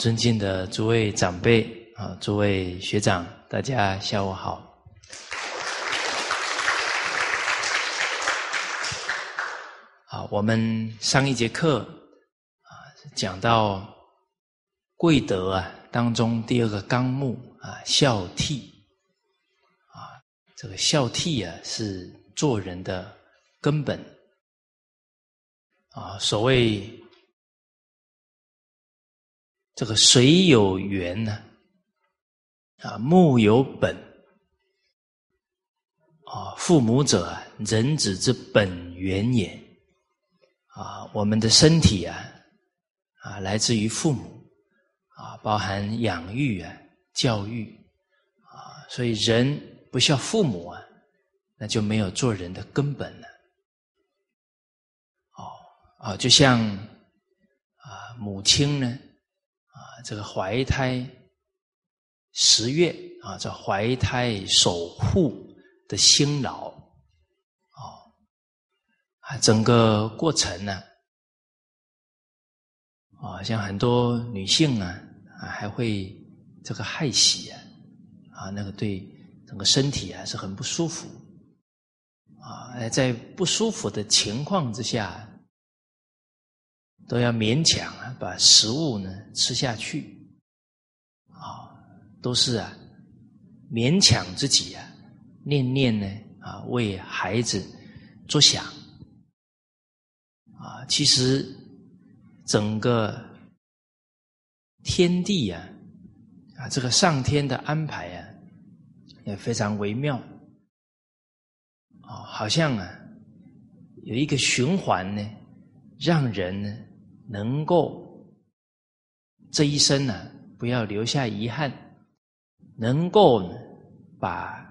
尊敬的诸位长辈啊，诸位学长，大家下午好。啊，我们上一节课啊，讲到贵德啊当中第二个纲目啊，孝悌啊，这个孝悌啊是做人的根本啊，所谓。这个水有源呢？啊，木有本。啊，父母者，人子之本源也。啊，我们的身体啊，啊，来自于父母。啊，包含养育啊，教育。啊，所以人不孝父母啊，那就没有做人的根本了。哦，啊，就像啊，母亲呢？这个怀胎十月啊，这怀胎守护的辛劳，哦，啊，整个过程呢，啊，像很多女性啊，啊，还会这个害喜啊，啊，那个对整个身体啊是很不舒服，啊，在不舒服的情况之下。都要勉强啊，把食物呢吃下去，啊，都是啊，勉强自己啊，念念呢啊，为孩子着想，啊，其实整个天地啊，啊，这个上天的安排啊，也非常微妙，啊，好像啊，有一个循环呢，让人呢。能够这一生呢，不要留下遗憾，能够把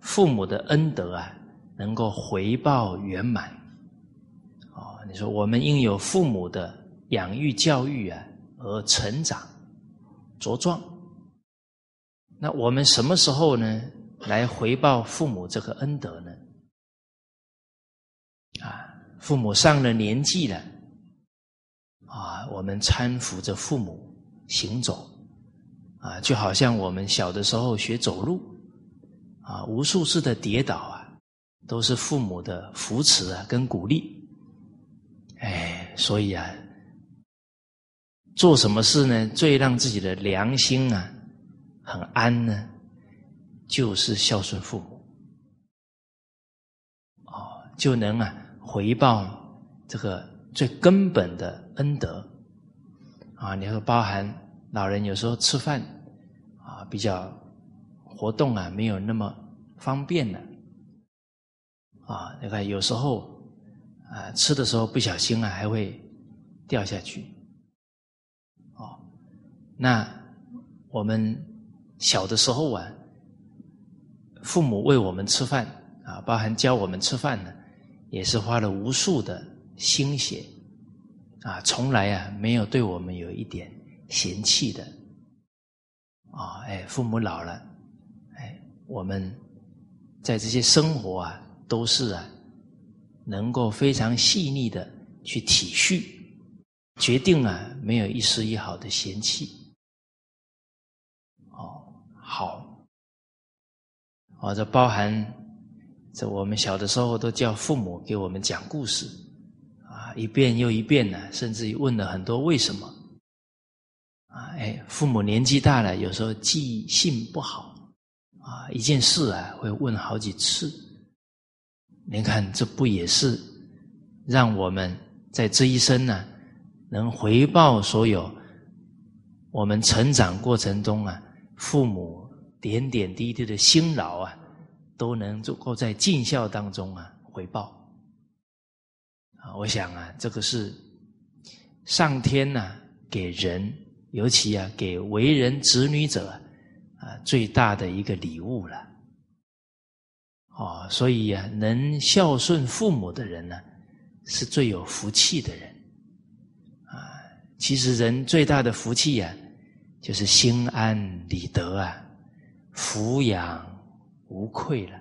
父母的恩德啊，能够回报圆满。哦，你说我们应有父母的养育教育啊，而成长茁壮。那我们什么时候呢，来回报父母这个恩德呢？啊，父母上了年纪了。啊，我们搀扶着父母行走，啊，就好像我们小的时候学走路，啊，无数次的跌倒啊，都是父母的扶持啊跟鼓励。哎，所以啊，做什么事呢？最让自己的良心啊很安呢，就是孝顺父母，哦，就能啊回报这个。最根本的恩德啊，你说包含老人有时候吃饭啊，比较活动啊，没有那么方便了啊。你看有时候啊，吃的时候不小心啊，还会掉下去哦。那我们小的时候啊，父母喂我们吃饭啊，包含教我们吃饭呢，也是花了无数的。心血啊，从来啊没有对我们有一点嫌弃的啊！哎，父母老了，哎，我们在这些生活啊，都是啊，能够非常细腻的去体恤，决定啊，没有一丝一毫的嫌弃。哦，好，哦，这包含这我们小的时候都叫父母给我们讲故事。一遍又一遍呢，甚至于问了很多为什么啊？哎，父母年纪大了，有时候记性不好啊，一件事啊会问好几次。您看，这不也是让我们在这一生呢，能回报所有我们成长过程中啊，父母点点滴滴的辛劳啊，都能够在尽孝当中啊回报。啊，我想啊，这个是上天呐给人，尤其啊给为人子女者啊最大的一个礼物了。哦，所以啊，能孝顺父母的人呢，是最有福气的人。啊，其实人最大的福气呀，就是心安理得啊，抚养无愧了。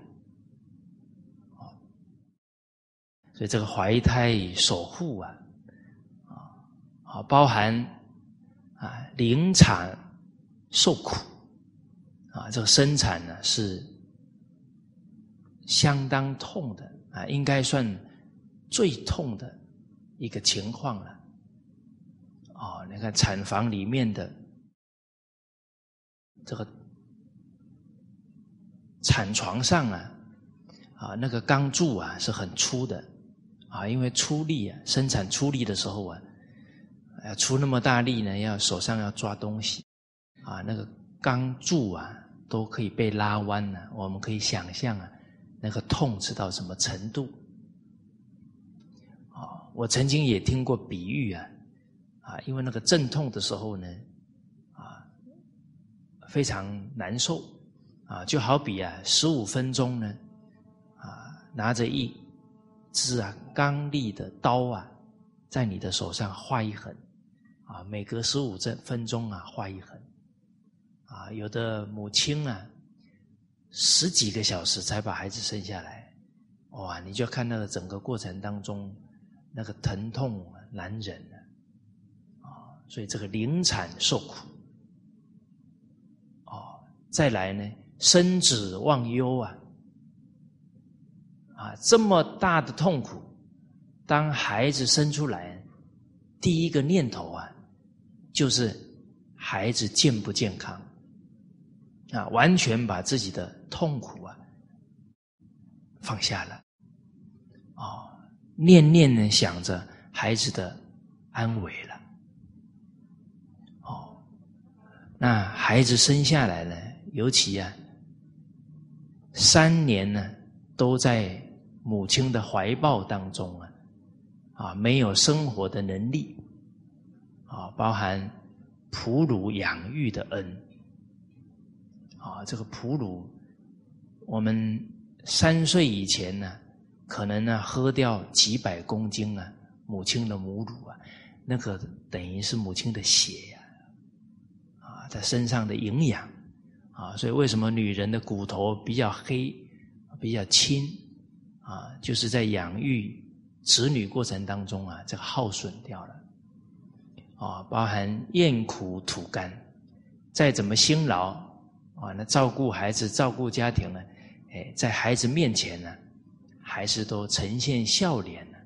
所以这个怀胎守护啊，啊，包含啊，临产受苦啊，这个生产呢是相当痛的啊，应该算最痛的一个情况了。哦，你看产房里面的这个产床上啊，啊，那个钢柱啊是很粗的啊，因为出力啊，生产出力的时候啊。要出那么大力呢？要手上要抓东西，啊，那个钢柱啊都可以被拉弯了。我们可以想象啊，那个痛是到什么程度？啊，我曾经也听过比喻啊，啊，因为那个阵痛的时候呢，啊，非常难受，啊，就好比啊，十五分钟呢，啊，拿着一支啊刚利的刀啊，在你的手上划一横。啊，每隔十五分分钟啊，画一横。啊，有的母亲啊，十几个小时才把孩子生下来，哇！你就看到了整个过程当中，那个疼痛难忍啊，所以这个临产受苦。哦，再来呢，生子忘忧啊，这么大的痛苦，当孩子生出来，第一个念头啊。就是孩子健不健康啊，完全把自己的痛苦啊放下了，哦，念念呢想着孩子的安危了，哦，那孩子生下来呢，尤其啊，三年呢都在母亲的怀抱当中啊，啊，没有生活的能力。啊，包含哺乳养育的恩啊，这个哺乳，我们三岁以前呢，可能呢喝掉几百公斤啊，母亲的母乳啊，那个等于是母亲的血呀，啊，在身上的营养啊，所以为什么女人的骨头比较黑、比较轻啊，就是在养育子女过程当中啊，这个耗损掉了。啊，包含咽苦吐甘，再怎么辛劳啊，那照顾孩子、照顾家庭呢？哎，在孩子面前呢，还是都呈现笑脸呢，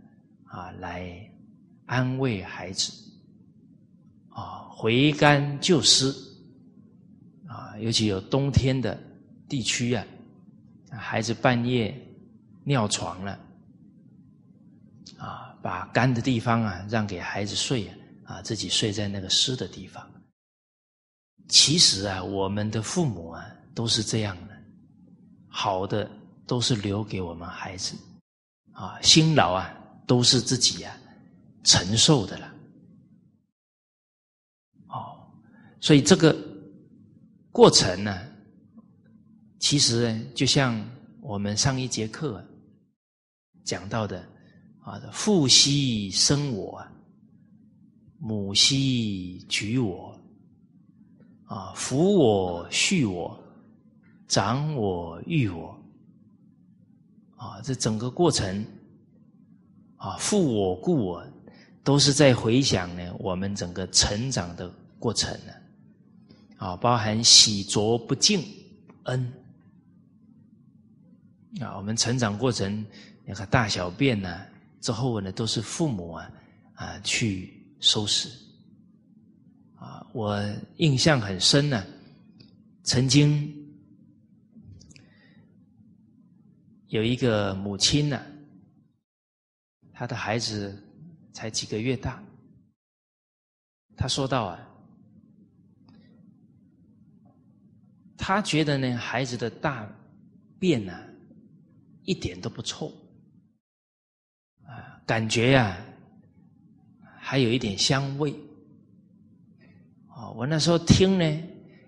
啊，来安慰孩子，啊，回甘救失，啊，尤其有冬天的地区啊，孩子半夜尿床了，啊，把干的地方啊让给孩子睡啊。自己睡在那个湿的地方。其实啊，我们的父母啊都是这样的，好的都是留给我们孩子，啊，辛劳啊都是自己啊承受的了。哦，所以这个过程呢，其实就像我们上一节课讲到的啊，父兮生我。母兮举我，啊，扶我续我，长我育我，啊，这整个过程，啊，负我故我，都是在回想呢，我们整个成长的过程呢，啊，包含喜浊不净恩，啊，我们成长过程那个大小便呢，之后呢，都是父母啊啊去。收拾啊！我印象很深呢。曾经有一个母亲呢，她的孩子才几个月大，她说到啊，她觉得呢，孩子的大便呢一点都不臭，感觉呀。还有一点香味，哦！我那时候听呢，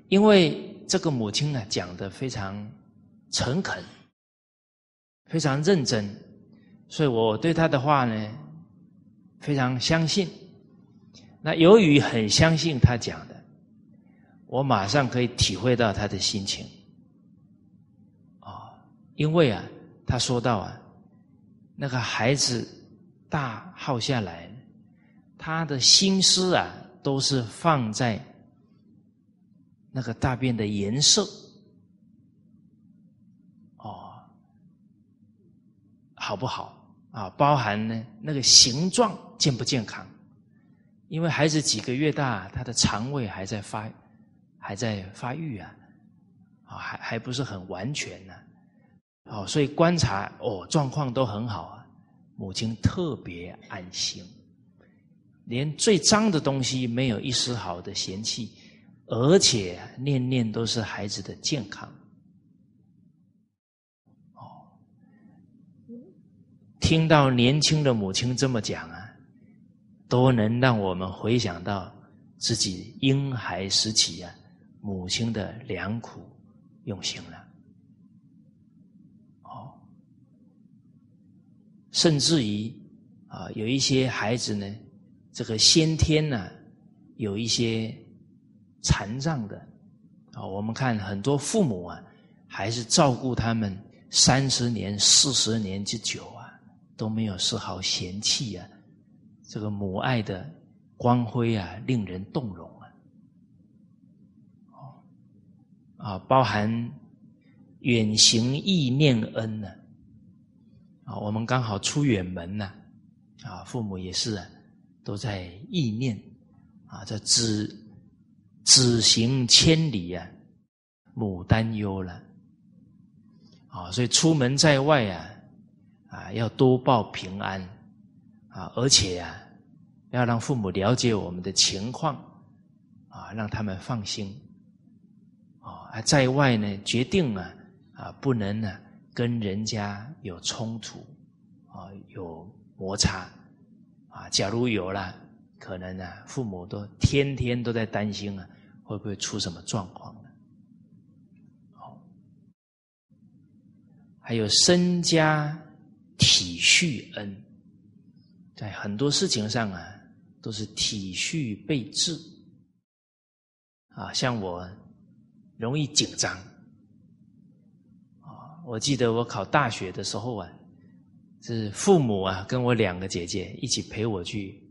因为这个母亲呢讲的非常诚恳，非常认真，所以我对她的话呢非常相信。那由于很相信她讲的，我马上可以体会到她的心情，啊！因为啊，他说到啊，那个孩子大耗下来。他的心思啊，都是放在那个大便的颜色，哦，好不好啊？包含呢那个形状健不健康？因为孩子几个月大，他的肠胃还在发，还在发育啊，啊，还还不是很完全呢，哦，所以观察哦，状况都很好啊，母亲特别安心，连最脏的东西没有一丝好的嫌弃，而且念念都是孩子的健康，哦，听到年轻的母亲这么讲啊。都能让我们回想到自己婴孩时期啊，母亲的良苦用心了，甚至于啊，有一些孩子呢，这个先天呢有一些残障的啊，我们看很多父母啊，还是照顾他们三十年、四十年之久啊，都没有丝毫嫌弃啊。这个母爱的光辉啊，令人动容啊！啊，包含远行意念恩呢，我们刚好出远门呢，啊，父母也是，都在意念啊，这子子行千里啊，母担忧了啊，所以出门在外啊，啊，要多报平安啊，而且啊。要让父母了解我们的情况，啊，让他们放心，啊，在外呢，决定啊，啊，不能呢跟人家有冲突，啊，有摩擦，啊，假如有了，可能呢，父母都天天都在担心啊，会不会出什么状况呢？好，还有身家体恤恩，在很多事情上啊。都是体恤备至啊，像我容易紧张。我记得我考大学的时候啊，是父母啊跟我两个姐姐一起陪我去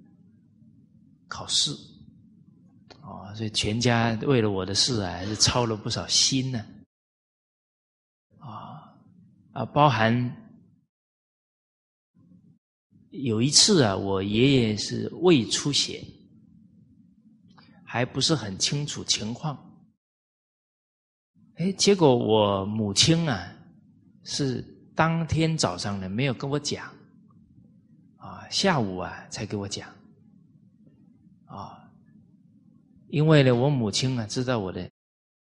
考试啊，所以全家为了我的事啊，还是操了不少心呢啊啊，包含。有一次啊，我爷爷是胃出血，还不是很清楚情况。哎，结果我母亲啊，是当天早上呢没有跟我讲，啊，下午啊才给我讲，啊，因为呢，我母亲啊知道我的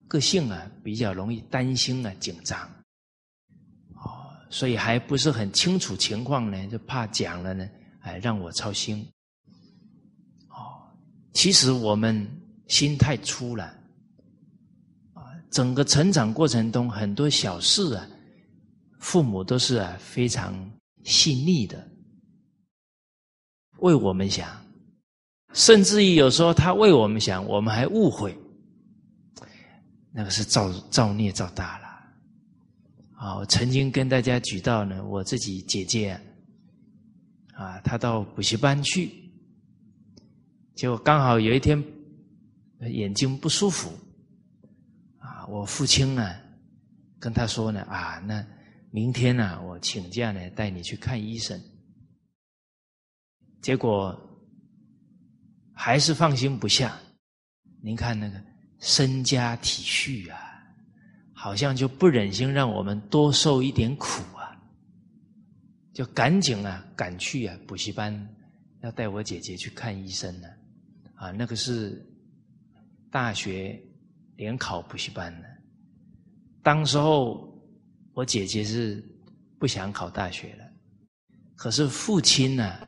个性啊比较容易担心啊紧张。所以还不是很清楚情况呢，就怕讲了呢，哎，让我操心。哦，其实我们心太粗了，啊，整个成长过程中很多小事啊，父母都是啊非常细腻的，为我们想，甚至于有时候他为我们想，我们还误会，那个是造造孽造大了。啊，我曾经跟大家举到呢，我自己姐姐啊，她到补习班去，结果刚好有一天眼睛不舒服，啊，我父亲呢跟他说呢，啊，那明天呢我请假呢带你去看医生，结果还是放心不下，您看那个身家体恤啊。好像就不忍心让我们多受一点苦啊，就赶紧啊赶去啊补习班，要带我姐姐去看医生呢，啊，那个是大学联考补习班呢。当时候我姐姐是不想考大学了，可是父亲呢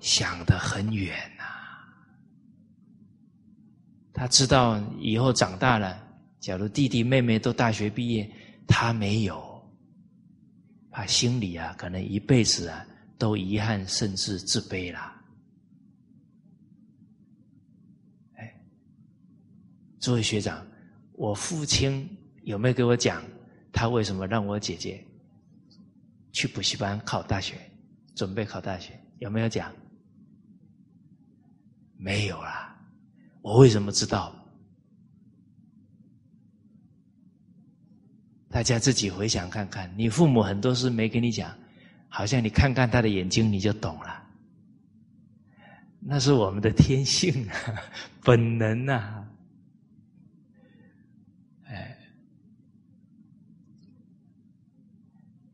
想得很远呐，他知道以后长大了。假如弟弟妹妹都大学毕业，他没有，他心里啊，可能一辈子啊，都遗憾甚至自卑了。哎，诸位学长，我父亲有没有给我讲，他为什么让我姐姐去补习班考大学，准备考大学？有没有讲？没有啦。我为什么知道？大家自己回想看看，你父母很多事没跟你讲，好像你看看他的眼睛，你就懂了。那是我们的天性啊，本能啊！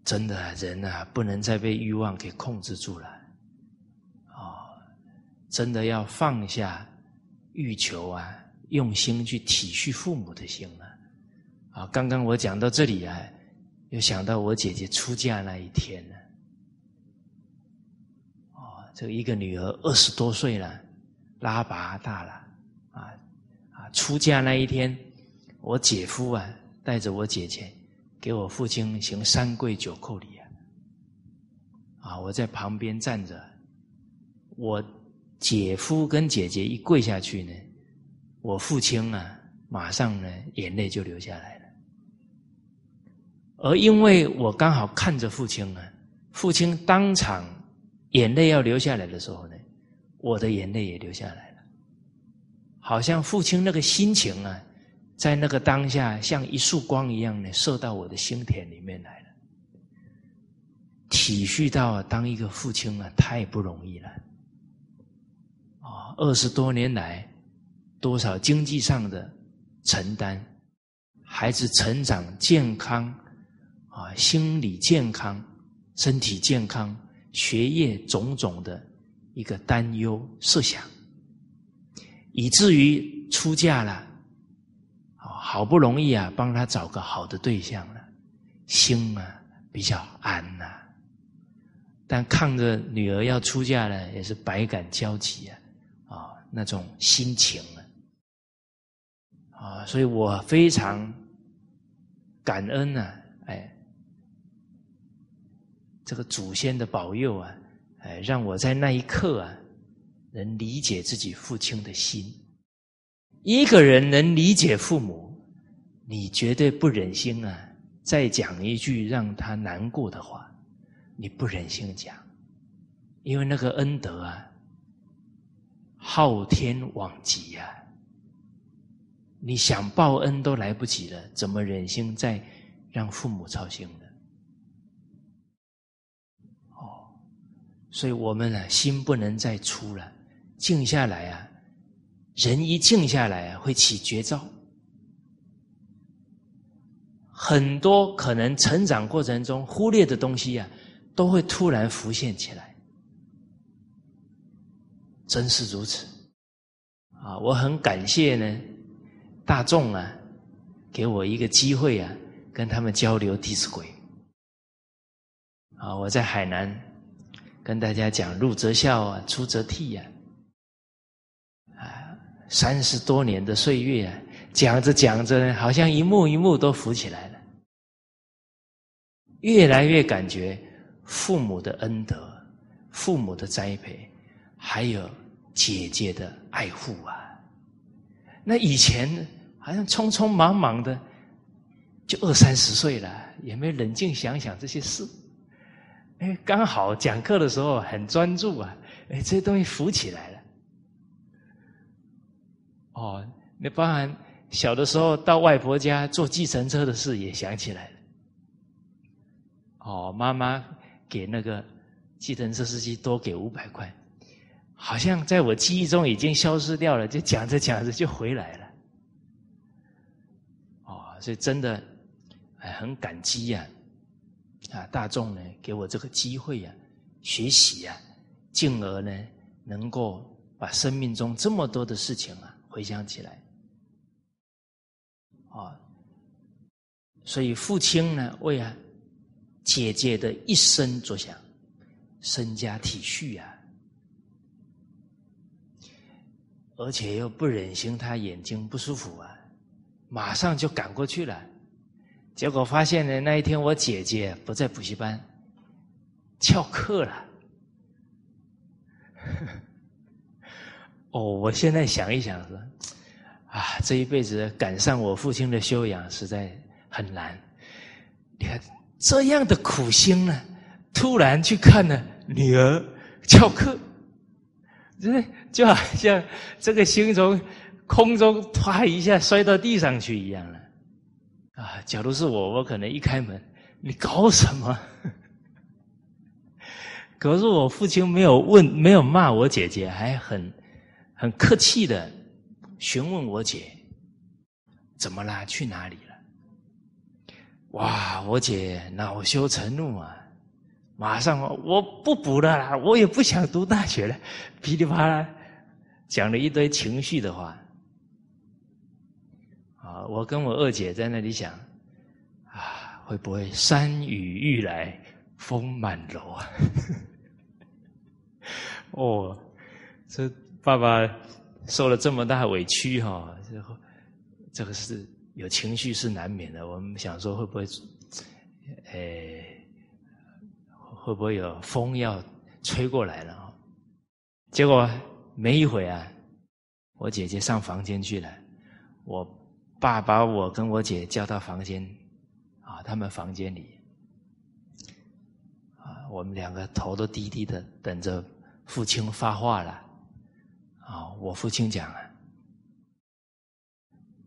真的人啊，不能再被欲望给控制住了。哦，真的要放下欲求啊，用心去体恤父母的心了。啊，刚刚我讲到这里啊，又想到我姐姐出嫁那一天呢。哦，这一个女儿二十多岁了，拉拔大了，啊啊，出嫁那一天，我姐夫啊带着我姐姐给我父亲行三跪九叩礼啊。啊，我在旁边站着，我姐夫跟姐姐一跪下去呢，我父亲啊马上呢眼泪就流下来了。而因为我刚好看着父亲啊，父亲当场眼泪要流下来的时候呢，我的眼泪也流下来了，好像父亲那个心情啊，在那个当下像一束光一样的射到我的心田里面来了，体恤到当一个父亲啊太不容易了，啊，二十多年来多少经济上的承担，孩子成长健康。啊，心理健康、身体健康、学业种种的一个担忧设想，以至于出嫁了，好不容易啊，帮他找个好的对象了，心啊比较安呐。但看着女儿要出嫁了，也是百感交集啊，啊，那种心情啊，啊，所以我非常感恩呐，哎。这个祖先的保佑啊，哎，让我在那一刻啊，能理解自己父亲的心。一个人能理解父母，你绝对不忍心啊，再讲一句让他难过的话，你不忍心讲，因为那个恩德啊，昊天罔极呀，你想报恩都来不及了，怎么忍心再让父母操心呢？哦所以我们呢，心不能再粗了，静下来啊！人一静下来啊，会起绝招，很多可能成长过程中忽略的东西啊，都会突然浮现起来。真是如此啊！我很感谢呢，大众啊，给我一个机会啊，跟他们交流《弟子规》啊！我在海南。跟大家讲，入则孝啊，出则悌呀，啊，三十多年的岁月啊，讲着讲着，好像一幕一幕都浮起来了，越来越感觉父母的恩德、父母的栽培，还有姐姐的爱护啊。那以前好像匆匆忙忙的，就二三十岁了，也没冷静想想这些事。哎，刚好讲课的时候很专注啊！哎，这些东西浮起来了。哦，那包含小的时候到外婆家坐计程车的事也想起来了。哦，妈妈给那个计程车司机多给五百块，好像在我记忆中已经消失掉了，就讲着讲着就回来了。哦，所以真的哎，很感激呀。啊，大众呢给我这个机会呀，学习呀，进而呢能够把生命中这么多的事情啊回想起来，所以父亲呢为啊姐姐的一生着想，身家体恤啊，而且又不忍心他眼睛不舒服啊，马上就赶过去了。结果发现呢，那一天我姐姐不在补习班，翘课了。哦，我现在想一想说，啊，这一辈子赶上我父亲的修养实在很难。你看这样的苦心呢，突然去看了女儿翘课，这就好像这个心从空中啪一下摔到地上去一样了。啊，假如是我，我可能一开门，你搞什么？可是我父亲没有问，没有骂我姐姐，还很很客气的询问我姐怎么啦，去哪里了？哇，我姐恼羞成怒啊，马上我不补了啦，我也不想读大学了，噼里啪啦讲了一堆情绪的话。啊，我跟我二姐在那里想，啊，会不会山雨欲来风满楼啊？哦，这爸爸受了这么大委屈哈，这这个是有情绪是难免的。我们想说会不会，诶，会不会有风要吹过来了？结果没一会啊，我姐姐上房间去了，我爸把我跟我姐叫到房间，啊，他们房间里，啊，我们两个头都低低的等着。父亲发话了，啊，我父亲讲了，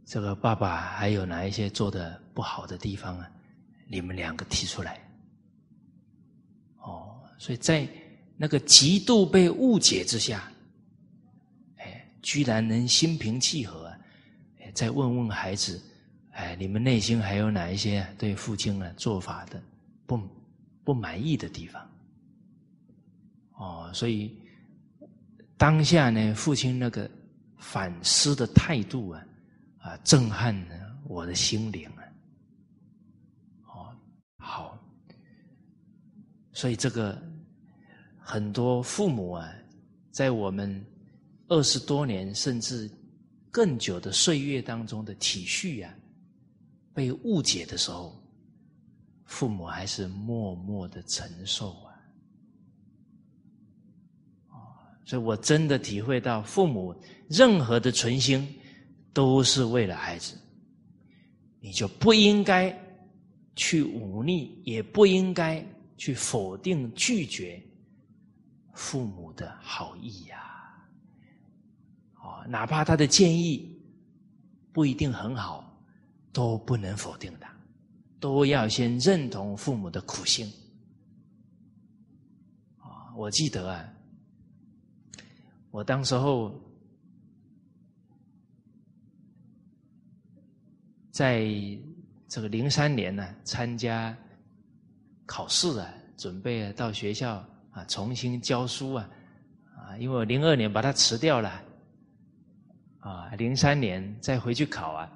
这个爸爸还有哪一些做的不好的地方啊？你们两个提出来。哦，所以在那个极度被误解之下，哎，居然能心平气和，再问问孩子，哎，你们内心还有哪一些对父亲啊做法的不不满意的地方？哦，所以当下呢，父亲那个反思的态度啊，啊，震撼了我的心灵啊。哦，好，所以这个很多父母啊，在我们二十多年甚至更久的岁月当中的体恤啊，被误解的时候，父母还是默默的承受啊。所以我真的体会到，父母任何的存心都是为了孩子，你就不应该去忤逆，也不应该去否定、拒绝父母的好意呀。啊，哪怕他的建议不一定很好，都不能否定他，都要先认同父母的苦心。啊，我记得啊。我当时候在这个零三年呢，参加考试啊，准备到学校啊重新教书啊，啊，因为我零二年把它辞掉了，啊，零三年再回去考啊，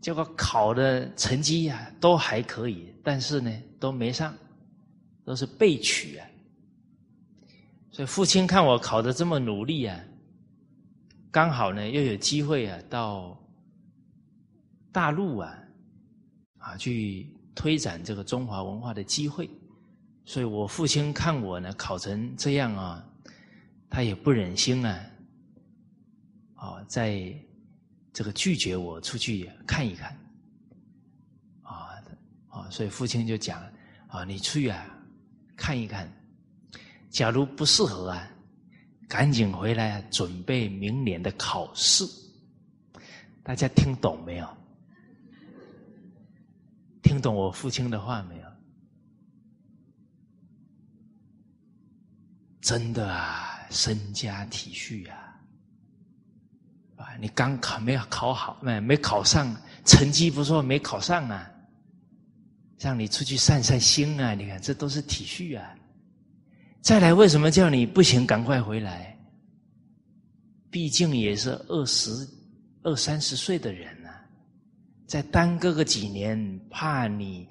结果考的成绩呀都还可以，但是呢都没上，都是被取啊。所以父亲看我考的这么努力啊，刚好呢又有机会啊到大陆啊啊去推展这个中华文化的机会，所以我父亲看我呢考成这样啊，他也不忍心啊，啊在这个拒绝我出去看一看，啊啊，所以父亲就讲啊，你去啊看一看。假如不适合啊，赶紧回来准备明年的考试。大家听懂没有？懂我父亲的话没有？真的啊，身家体恤啊！啊，你刚考没有考好，没没考上，成绩不错，没考上啊，让你出去散散心啊！你看，这都是体恤啊。再来，为什么叫你不行？赶快回来！毕竟也是二十二三十岁的人，再耽搁个几年，怕你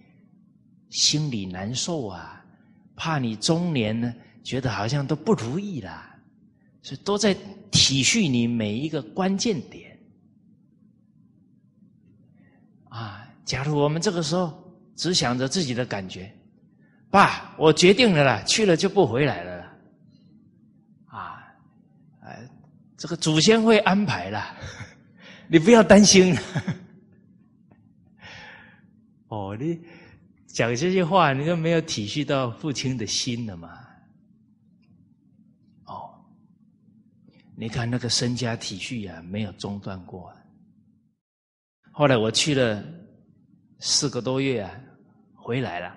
心里难受啊，怕你中年呢觉得好像都不如意了，所以都在体恤你每一个关键点。啊，假如我们这个时候只想着自己的感觉。爸，我决定了啦，去了就不回来了，啊，哎，这个祖先会安排了，你不要担心。哦，你讲这些话，你就没有体恤到父亲的心了嘛？哦，你看那个身家体恤啊，没有中断过。啊后来我去了四个多月啊，回来了。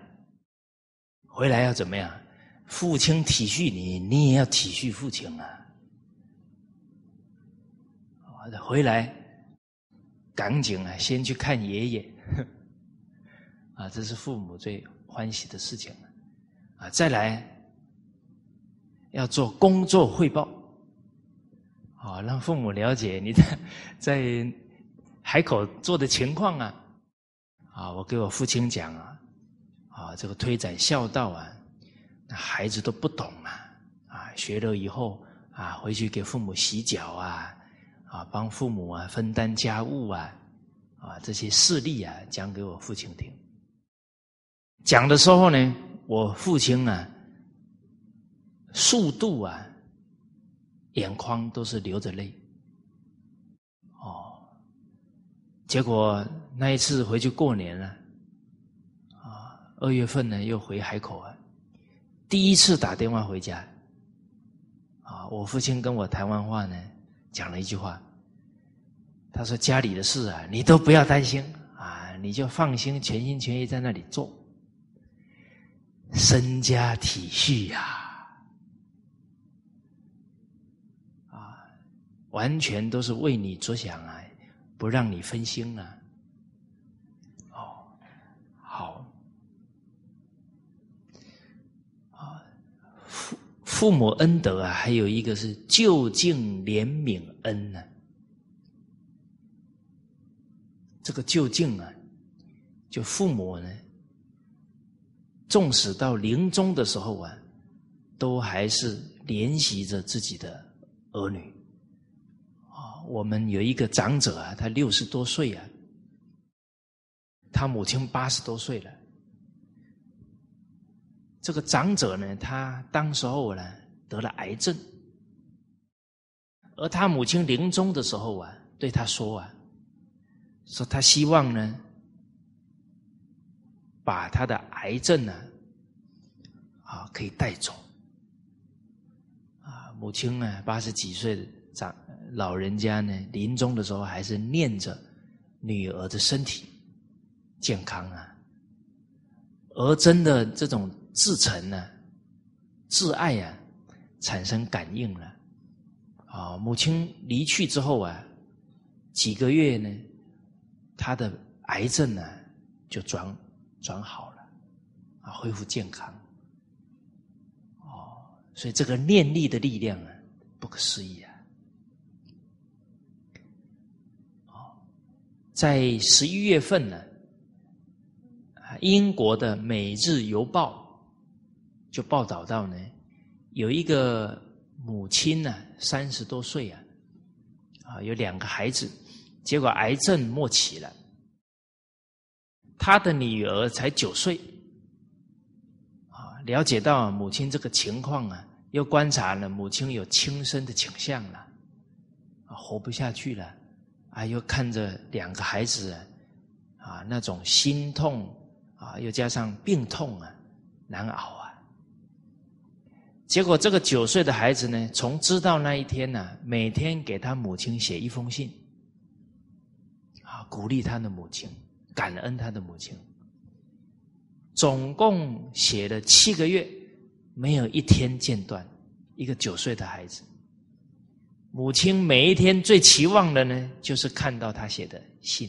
回来要怎么样？父亲体恤你，你也要体恤父亲啊。回来赶紧啊，先去看爷爷。啊，这是父母最欢喜的事情了。啊，再来要做工作汇报。啊，让父母了解你的在海口做的情况啊！啊，我给我父亲讲啊，啊，这个推展孝道啊，那孩子都不懂啊，啊，学了以后啊，回去给父母洗脚啊，啊，帮父母啊分担家务啊，啊，这些事例啊，讲给我父亲听。讲的时候呢，我父亲啊，速度啊。眼眶都是流着泪，哦，结果那一次回去过年了，啊，二月份呢又回海口啊，第一次打电话回家，啊，我父亲跟我台湾话呢讲了一句话，他说家里的事啊你都不要担心啊，你就放心全心全意在那里做，身家体恤呀。啊完全都是为你着想啊，不让你分心啊。哦，好，啊，父父母恩德啊，还有一个是就近怜悯恩呢。这个就近啊，就父母呢，纵使到临终的时候啊，都还是怜惜着自己的儿女。啊我们有一个长者啊，他六十多岁啊，他母亲八十多岁了。这个长者呢，他当时候呢得了癌症，而他母亲临终的时候啊，对他说啊，说他希望呢，把他的癌症呢，啊可以带走。啊，母亲呢八十几岁的长。老人家呢，临终的时候还是念着女儿的身体健康啊，而真的这种至诚呢、挚爱啊，产生感应了。啊，母亲离去之后啊，几个月呢，他的癌症呢就转转好了，啊，恢复健康。哦，所以这个念力的力量啊，不可思议啊。哦在十一月份呢，英国的《每日邮报》就报道到呢，有一个母亲呢，三十多岁啊，啊，有两个孩子，结果癌症末期了，他的女儿才九岁，啊，了解到母亲这个情况啊，又观察了母亲有轻生的倾向了，啊，活不下去了。啊，又看着两个孩子，啊，那种心痛啊，又加上病痛啊，难熬啊。结果这个九岁的孩子呢，从知道那一天呢，每天给他母亲写一封信，啊，鼓励他的母亲，感恩他的母亲。总共写了七个月，没有一天间断。一个九岁的孩子。母亲每一天最期望的呢，就是看到他写的信。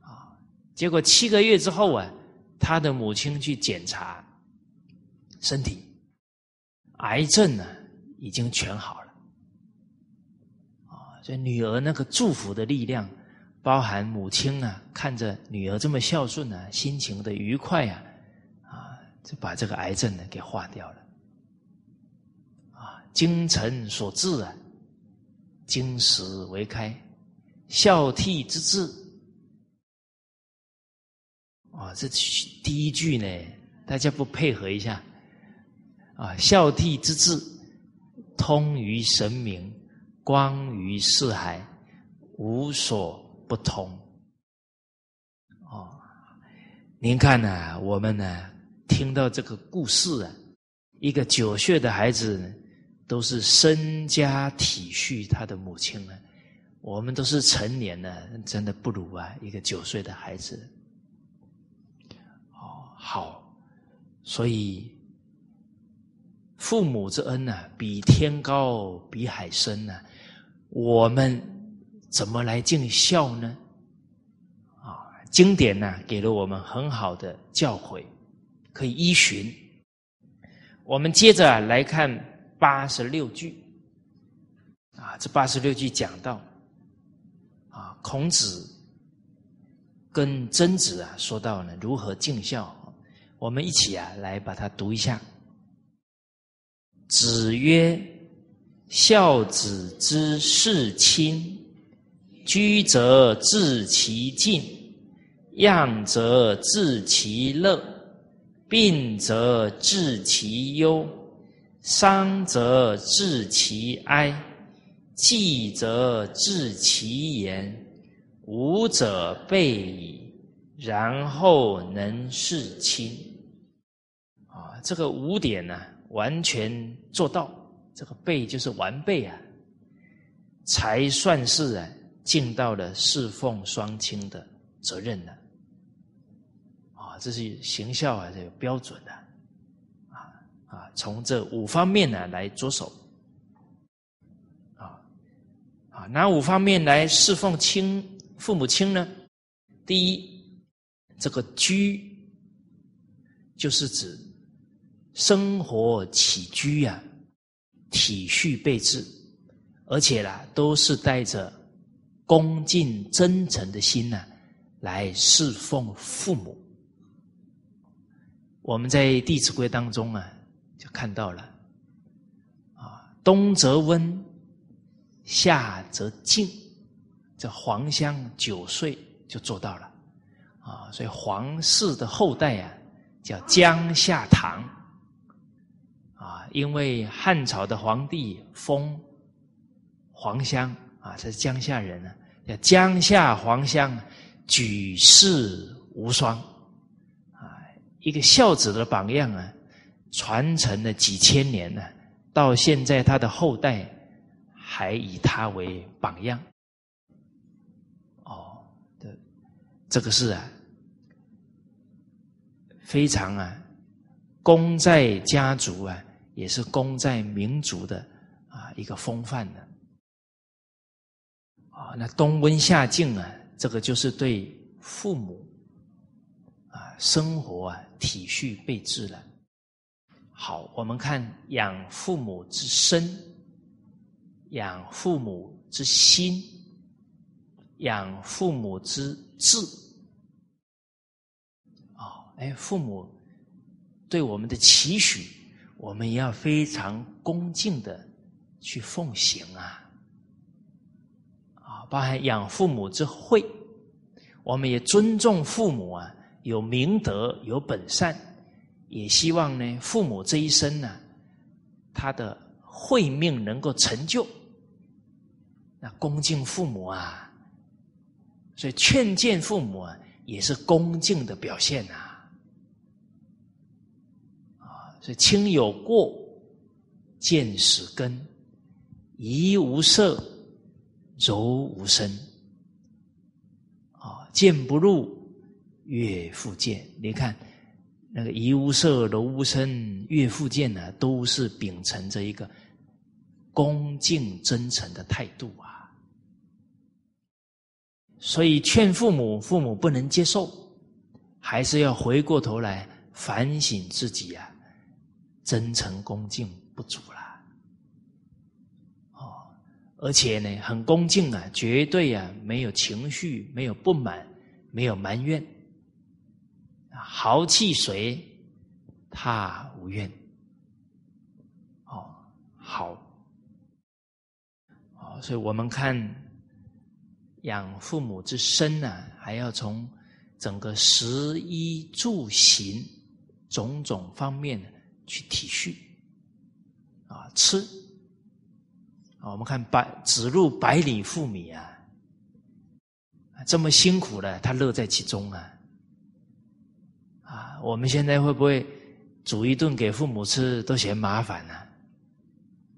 啊，结果七个月之后啊，他的母亲去检查身体，癌症呢已经全好了。啊，所以女儿那个祝福的力量，包含母亲啊，看着女儿这么孝顺啊，心情的愉快啊，啊，就把这个癌症呢给化掉了。啊精诚所至啊，金石为开，孝悌之至啊，这第一句呢，大家不配合一下啊？孝悌之至，通于神明，光于四海，无所不通。哦，您看呢，我们呢听到这个故事啊，一个九岁的孩子。都是身家体恤他的母亲呢。我们都是成年了，真的不如啊一个九岁的孩子。哦，好，所以父母之恩呢，比天高，比海深呢。我们怎么来尽孝呢？啊，经典呢给了我们很好的教诲，可以依循。我们接着来看八十六句，啊，这八十六句讲到。啊孔子跟曾子啊说到呢，如何尽孝？我们一起啊来把它读一下。子曰：“孝子之事亲，居则治其静，养则治其乐，病则治其忧，伤则治其哀，祭则治其言。”吾者备矣，然后能事亲。啊，这个五点呢，完全做到，这个备就是完备啊，才算是啊尽到了侍奉双亲的责任呢。啊，这是行孝啊这个标准的，啊啊，从这五方面呢来着手，啊啊，哪五方面来侍奉亲？父母亲呢？第一，这个居就是指生活起居呀，体恤备至，而且啦，都是带着恭敬真诚的心呢，来侍奉父母。我们在《弟子规》当中啊，就看到了啊，冬则温，夏则静。这黄香九岁就做到了，啊，所以皇室的后代啊叫江夏堂，啊，因为汉朝的皇帝封黄香啊，这是江夏人呢，叫江夏黄香，举世无双，啊，一个孝子的榜样啊，传承了几千年呢，到现在他的后代还以他为榜样。哦这这个是啊，非常啊，功在家族啊，也是功在民族的啊一个风范的。那冬温夏静啊，这个就是对父母啊生活啊体恤备至了。好，我们看养父母之身，养父母之心，养父母之志。哎，父母对我们的期许，我们也要非常恭敬的去奉行啊！包含养父母之惠，我们也尊重父母啊，有明德，有本善，也希望呢，父母这一生呢，他的慧命能够成就。那恭敬父母啊，所以劝谏父母啊，也是恭敬的表现啊。所以亲有过，见始根，怡无色，柔无声。啊，见不入，悦复见。你看，那个怡无色，柔无声，悦复见呢，都是秉承着一个恭敬真诚的态度啊。所以劝父母，父母不能接受，还是要回过头来反省自己啊。真诚恭敬不足了，而且呢，很恭敬啊，绝对啊，没有情绪，没有不满，没有埋怨，豪气随，他无怨，哦，好，哦，所以我们看养父母之身呢，还要从整个食衣住行种种方面。去体恤啊，吃啊，我们看百子路百里赴米啊，这么辛苦的，他乐在其中啊啊！我们现在会不会煮一顿给父母吃都嫌麻烦呢？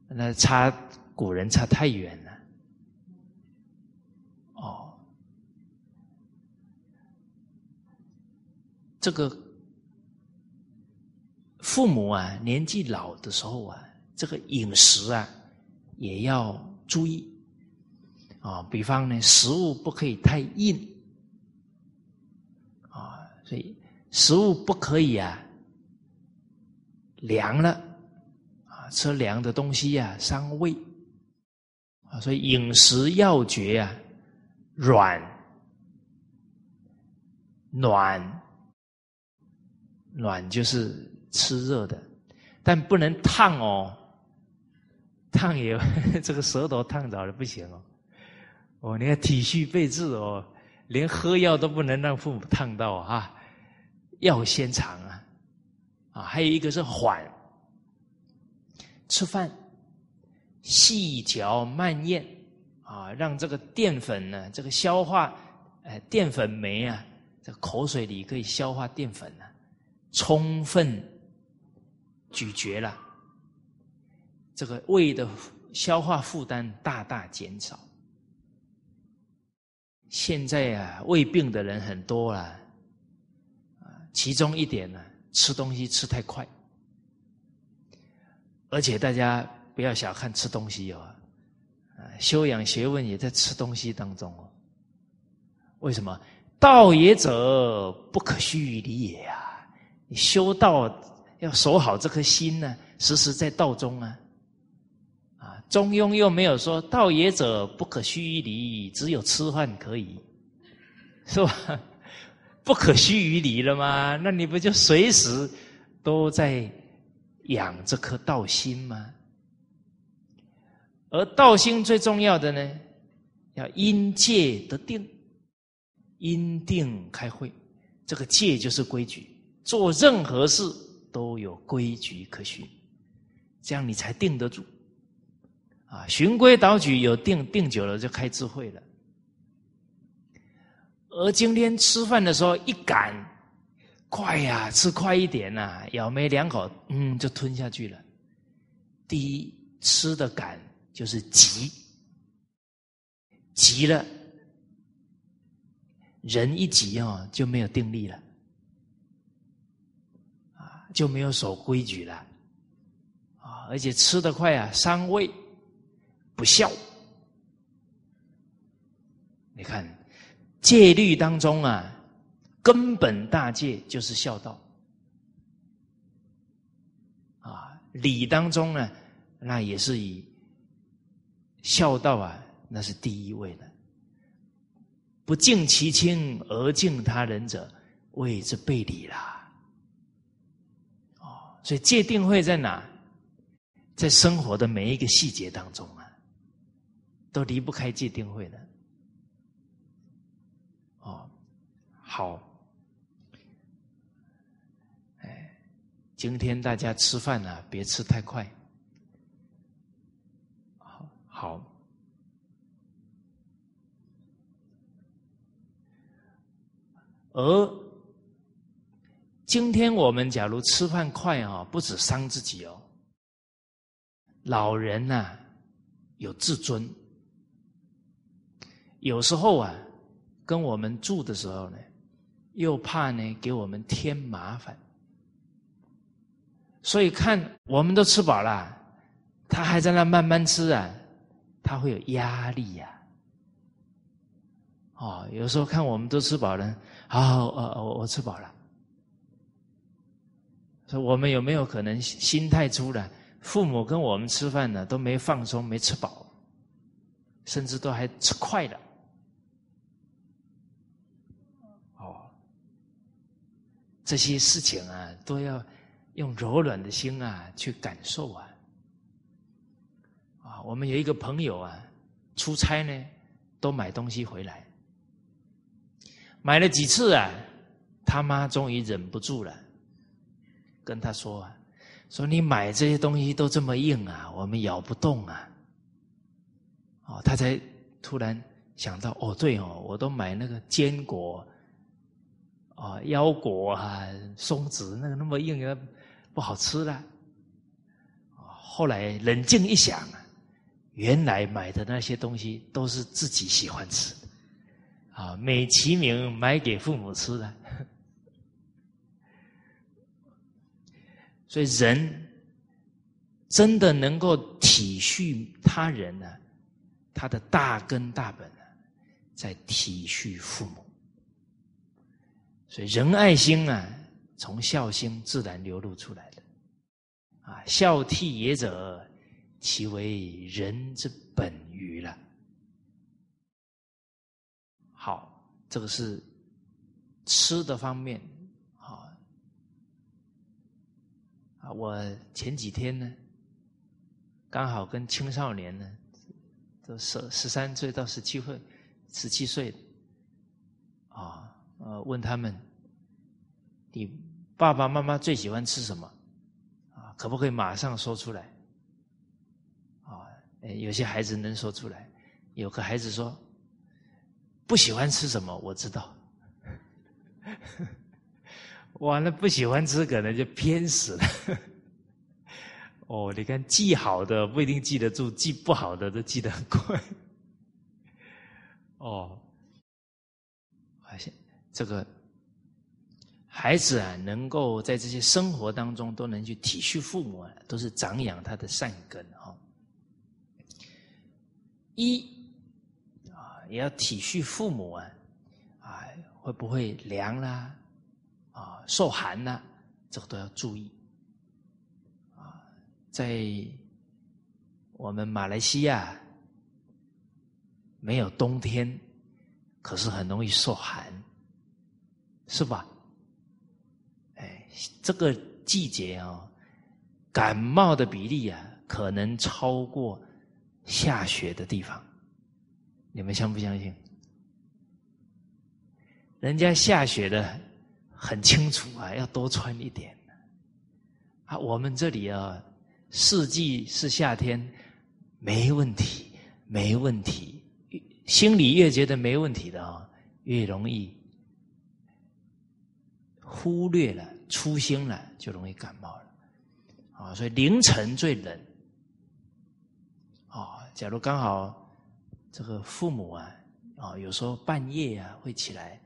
那差古人差太远了。哦，这个父母啊，年纪老的时候啊，这个饮食啊，也要注意。啊，比方呢，食物不可以太硬，啊，所以食物不可以啊凉了，啊，吃凉的东西呀伤胃，啊，所以饮食要诀啊，软、暖、暖就是吃热的，但不能烫哦，烫也这个舌头烫着了不行哦。哦，你看体恤备至哦，连喝药都不能让父母烫到啊，药先尝啊，啊，还有一个是缓，吃饭细嚼慢咽啊，让这个淀粉呢，这个消化，哎，淀粉酶啊，这口水里可以消化淀粉呢，充分咀嚼了，这个胃的消化负担大大减少。现在啊，胃病的人很多了，啊，其中一点呢，吃东西吃太快，而且大家不要小看吃东西哦，啊，修养学问也在吃东西当中哦。为什么？道也者，不可虚于理也呀！你修道要守好这颗心呢，时时在道中啊。中庸又没有说“道也者，不可虚于离”，只有吃饭可以，是吧？不可虚于离了吗？那你不就随时都在养这颗道心吗？而道心最重要的呢，要因戒得定，因定开会。这个戒就是规矩，做任何事都有规矩可循，这样你才定得住。啊，循规蹈矩有定定久了就开智慧了。而今天吃饭的时候一赶，快呀，吃快一点呐，咬没两口，嗯，就吞下去了。第一，吃的赶就是急，急了，人一急啊，就没有定力了，啊，就没有守规矩了，啊，而且吃的快啊，伤胃。不孝，你看戒律当中啊，根本大戒就是孝道啊。礼当中呢，那也是以孝道啊，那是第一位的。不敬其亲而敬他人者，谓之背礼啦。哦，所以戒定慧在哪？在生活的每一个细节当中啊。都离不开戒定慧的，哦，好，哎，今天大家吃饭呢，别吃太快，好，好，而今天我们假如吃饭快啊，不止伤自己哦，老人呐有自尊。有时候啊，跟我们住的时候呢，又怕呢给我们添麻烦，所以看我们都吃饱了，他还在那慢慢吃啊，他会有压力呀。哦，有时候看我们都吃饱了，好，呃，我我吃饱了，说我们有没有可能心态出来？父母跟我们吃饭呢，都没放松，没吃饱，甚至都还吃快了。这些事情啊，都要用柔软的心啊去感受啊。啊，我们有一个朋友啊，出差呢，都买东西回来，买了几次啊，他妈终于忍不住了，跟他说啊，说你买这些东西都这么硬啊，我们咬不动啊。哦，他才突然想到，哦，对哦，我都买那个坚果。啊，腰果啊，松子那个那么硬，不好吃了。后来冷静一想，原来买的那些东西都是自己喜欢吃，啊，美其名买给父母吃的。所以人真的能够体恤他人呢，他的大根大本呢，在体恤父母。所以仁爱心啊，从孝心自然流露出来的。啊，孝悌也者，其为人之本于了。好，这个是吃的方面。啊，我前几天呢，刚好跟青少年呢，都十十三岁到十七岁，十七岁，啊，呃，问他们，你爸爸妈妈最喜欢吃什么？啊，可不可以马上说出来？啊，有些孩子能说出来，有个孩子说，不喜欢吃什么？我知道。哇，那不喜欢吃可能就偏食了。哦，你看记好的不一定记得住，记不好的都记得很快。哦，这个孩子啊，能够在这些生活当中都能去体恤父母啊，都是长养他的善根哈。一啊，也要体恤父母啊，啊，会不会凉啦？啊，受寒呢，这个都要注意。啊，在我们马来西亚没有冬天，可是很容易受寒，是吧？哎，这个季节啊，感冒的比例啊，可能超过下雪的地方。你们相不相信？人家下雪的。很清楚啊，要多穿一点。啊，我们这里啊，四季是夏天，没问题，没问题。心里越觉得没问题的啊，越容易忽略了、粗心了，就容易感冒了。啊，所以凌晨最冷。啊，假如刚好这个父母啊，啊，有时候半夜啊会起来。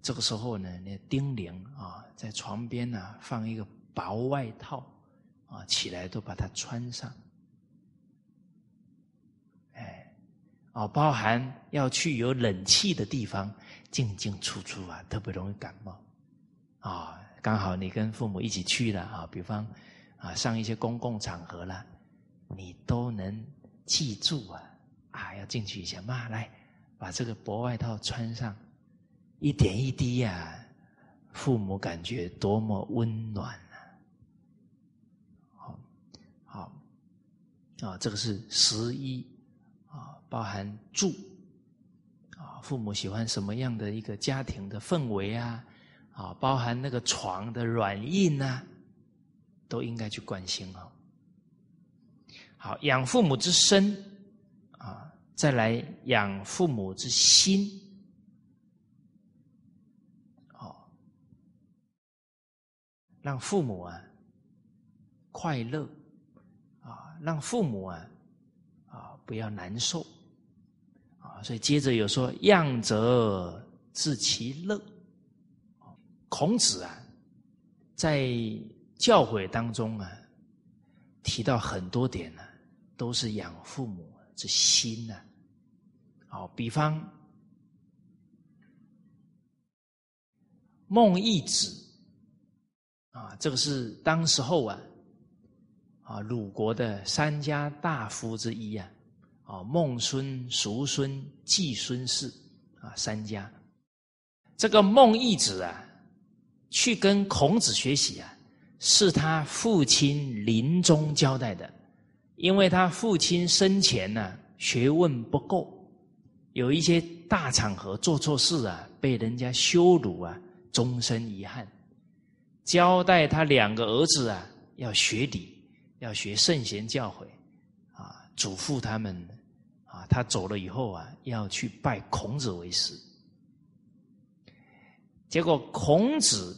这个时候呢，那叮咛啊，在床边呢放一个薄外套，啊，起来都把它穿上。哎，哦，包含要去有冷气的地方进进出出啊，特别容易感冒。啊，刚好你跟父母一起去了啊，比方啊上一些公共场合了，你都能记住啊，啊要进去一下，妈来把这个薄外套穿上。一点一滴呀，父母感觉多么温暖啊！好，好，啊，这个是十一啊，包含住啊，父母喜欢什么样的一个家庭的氛围啊？啊，包含那个床的软硬啊，都应该去关心啊。好，养父母之身啊，再来养父母之心。让父母啊快乐啊，让父母啊啊不要难受啊，所以接着有说“养则自其乐”。孔子啊，在教诲当中啊，提到很多点呢，都是养父母之心呐。好，比方孟义子。啊，这个是当时候啊，啊，鲁国的三家大夫之一啊，啊，孟孙、叔孙、季孙氏啊，三家。这个孟义子啊，去跟孔子学习啊，是他父亲临终交代的，因为他父亲生前呢，学问不够，有一些大场合做错事啊，被人家羞辱啊，终身遗憾。交代他两个儿子啊，要学礼，要学圣贤教诲，啊，嘱咐他们，啊，他走了以后啊，要去拜孔子为师。结果孔子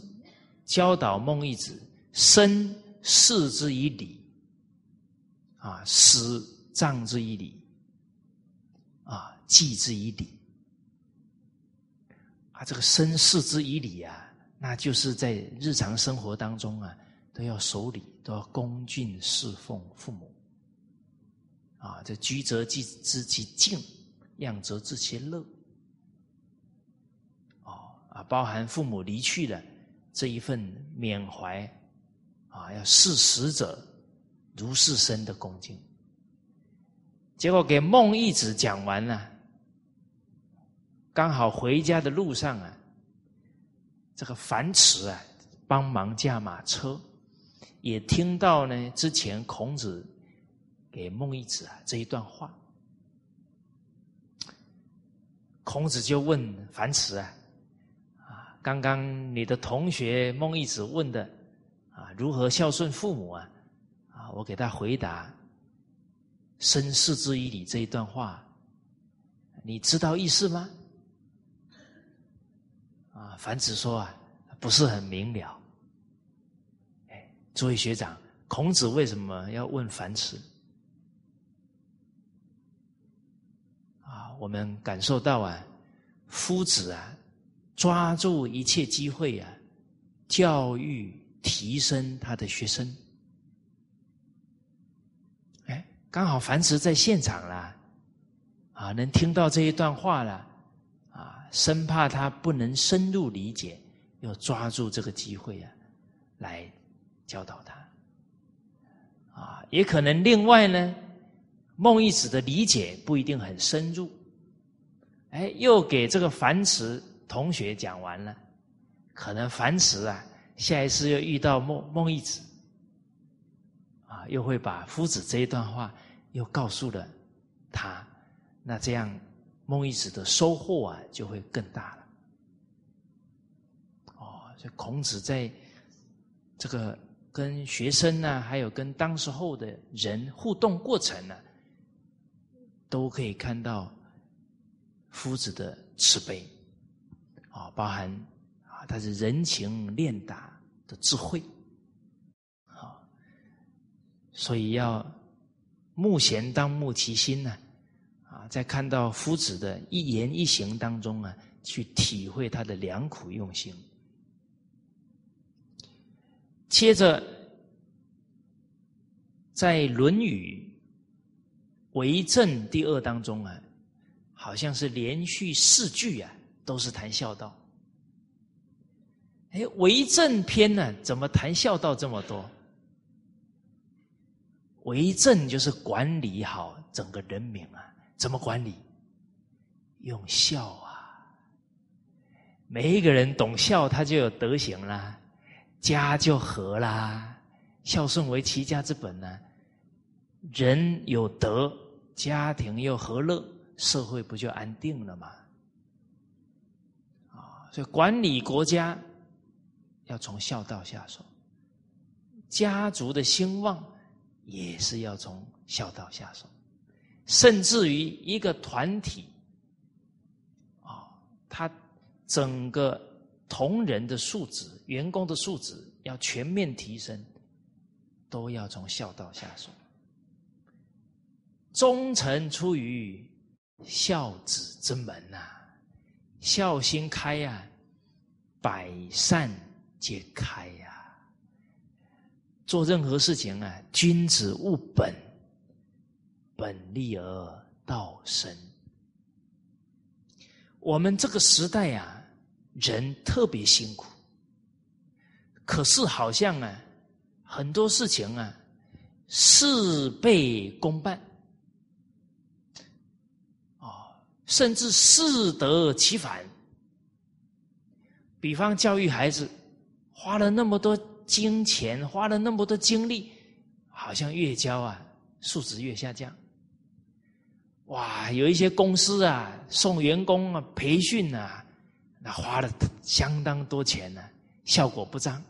教导孟义子，身视之以礼，啊，师藏之以礼，啊，祭之以礼，啊，这个身世之以礼啊，那就是在日常生活当中啊，都要守礼，都要恭敬侍奉父母，啊，这居则即之其敬，养则知其乐，啊，包含父母离去了这一份缅怀，啊，要视死者。如是生的恭敬，结果给孟义子讲完了，刚好回家的路上啊，这个樊迟啊帮忙驾马车，也听到呢之前孔子给孟义子啊这一段话，孔子就问樊迟，啊，刚刚你的同学孟义子问的啊，如何孝顺父母啊？啊我给他回答“身世之以礼”这一段话，你知道意思吗？啊，樊子说啊，不是很明了。哎，诸位学长，孔子为什么要问樊迟？啊，我们感受到啊，夫子啊，抓住一切机会啊，教育提升他的学生。哎刚好樊迟在现场了，啊，能听到这一段话了，啊，生怕他不能深入理解，要抓住这个机会啊，来教导他，啊，也可能另外呢，孟义子的理解不一定很深入，哎，又给这个樊迟同学讲完了，可能樊迟啊，下一次又遇到孟孟义子，啊，又会把夫子这一段话。又告诉了他，那这样孟义子的收获啊就会更大了。哦，这孔子在这个跟学生呢，还有跟当时候的人互动过程呢，都可以看到夫子的慈悲啊，包含啊他是人情练达的智慧，啊，所以要。目贤当目其心呢，啊，在看到夫子的一言一行当中啊，去体会他的良苦用心。接着，在《论语·为政》第二当中啊，好像是连续四句啊，都是谈孝道。哎，为政篇呢，怎么谈孝道这么多？为政就是管理好整个人民啊，怎么管理？用孝啊！每一个人懂孝，他就有德行啦，家就和啦。孝顺为齐家之本呢，人有德，家庭又和乐，社会不就安定了吗？所以管理国家要从孝道下手，家族的兴旺。也是要从孝道下手，甚至于一个团体，啊，他整个同仁的素质、员工的素质要全面提升，都要从孝道下手。忠臣出于孝子之门呐，孝心开呀，百善皆开呀。做任何事情啊，君子务本，本立而道生。我们这个时代啊，人特别辛苦，可是好像啊，很多事情啊，事倍功半，哦，甚至适得其反。比方教育孩子，花了那么多。金钱花了那么多精力，好像越教啊，素质越下降。哇，有一些公司啊，送员工啊培训啊，那花了相当多钱呢，效果不彰。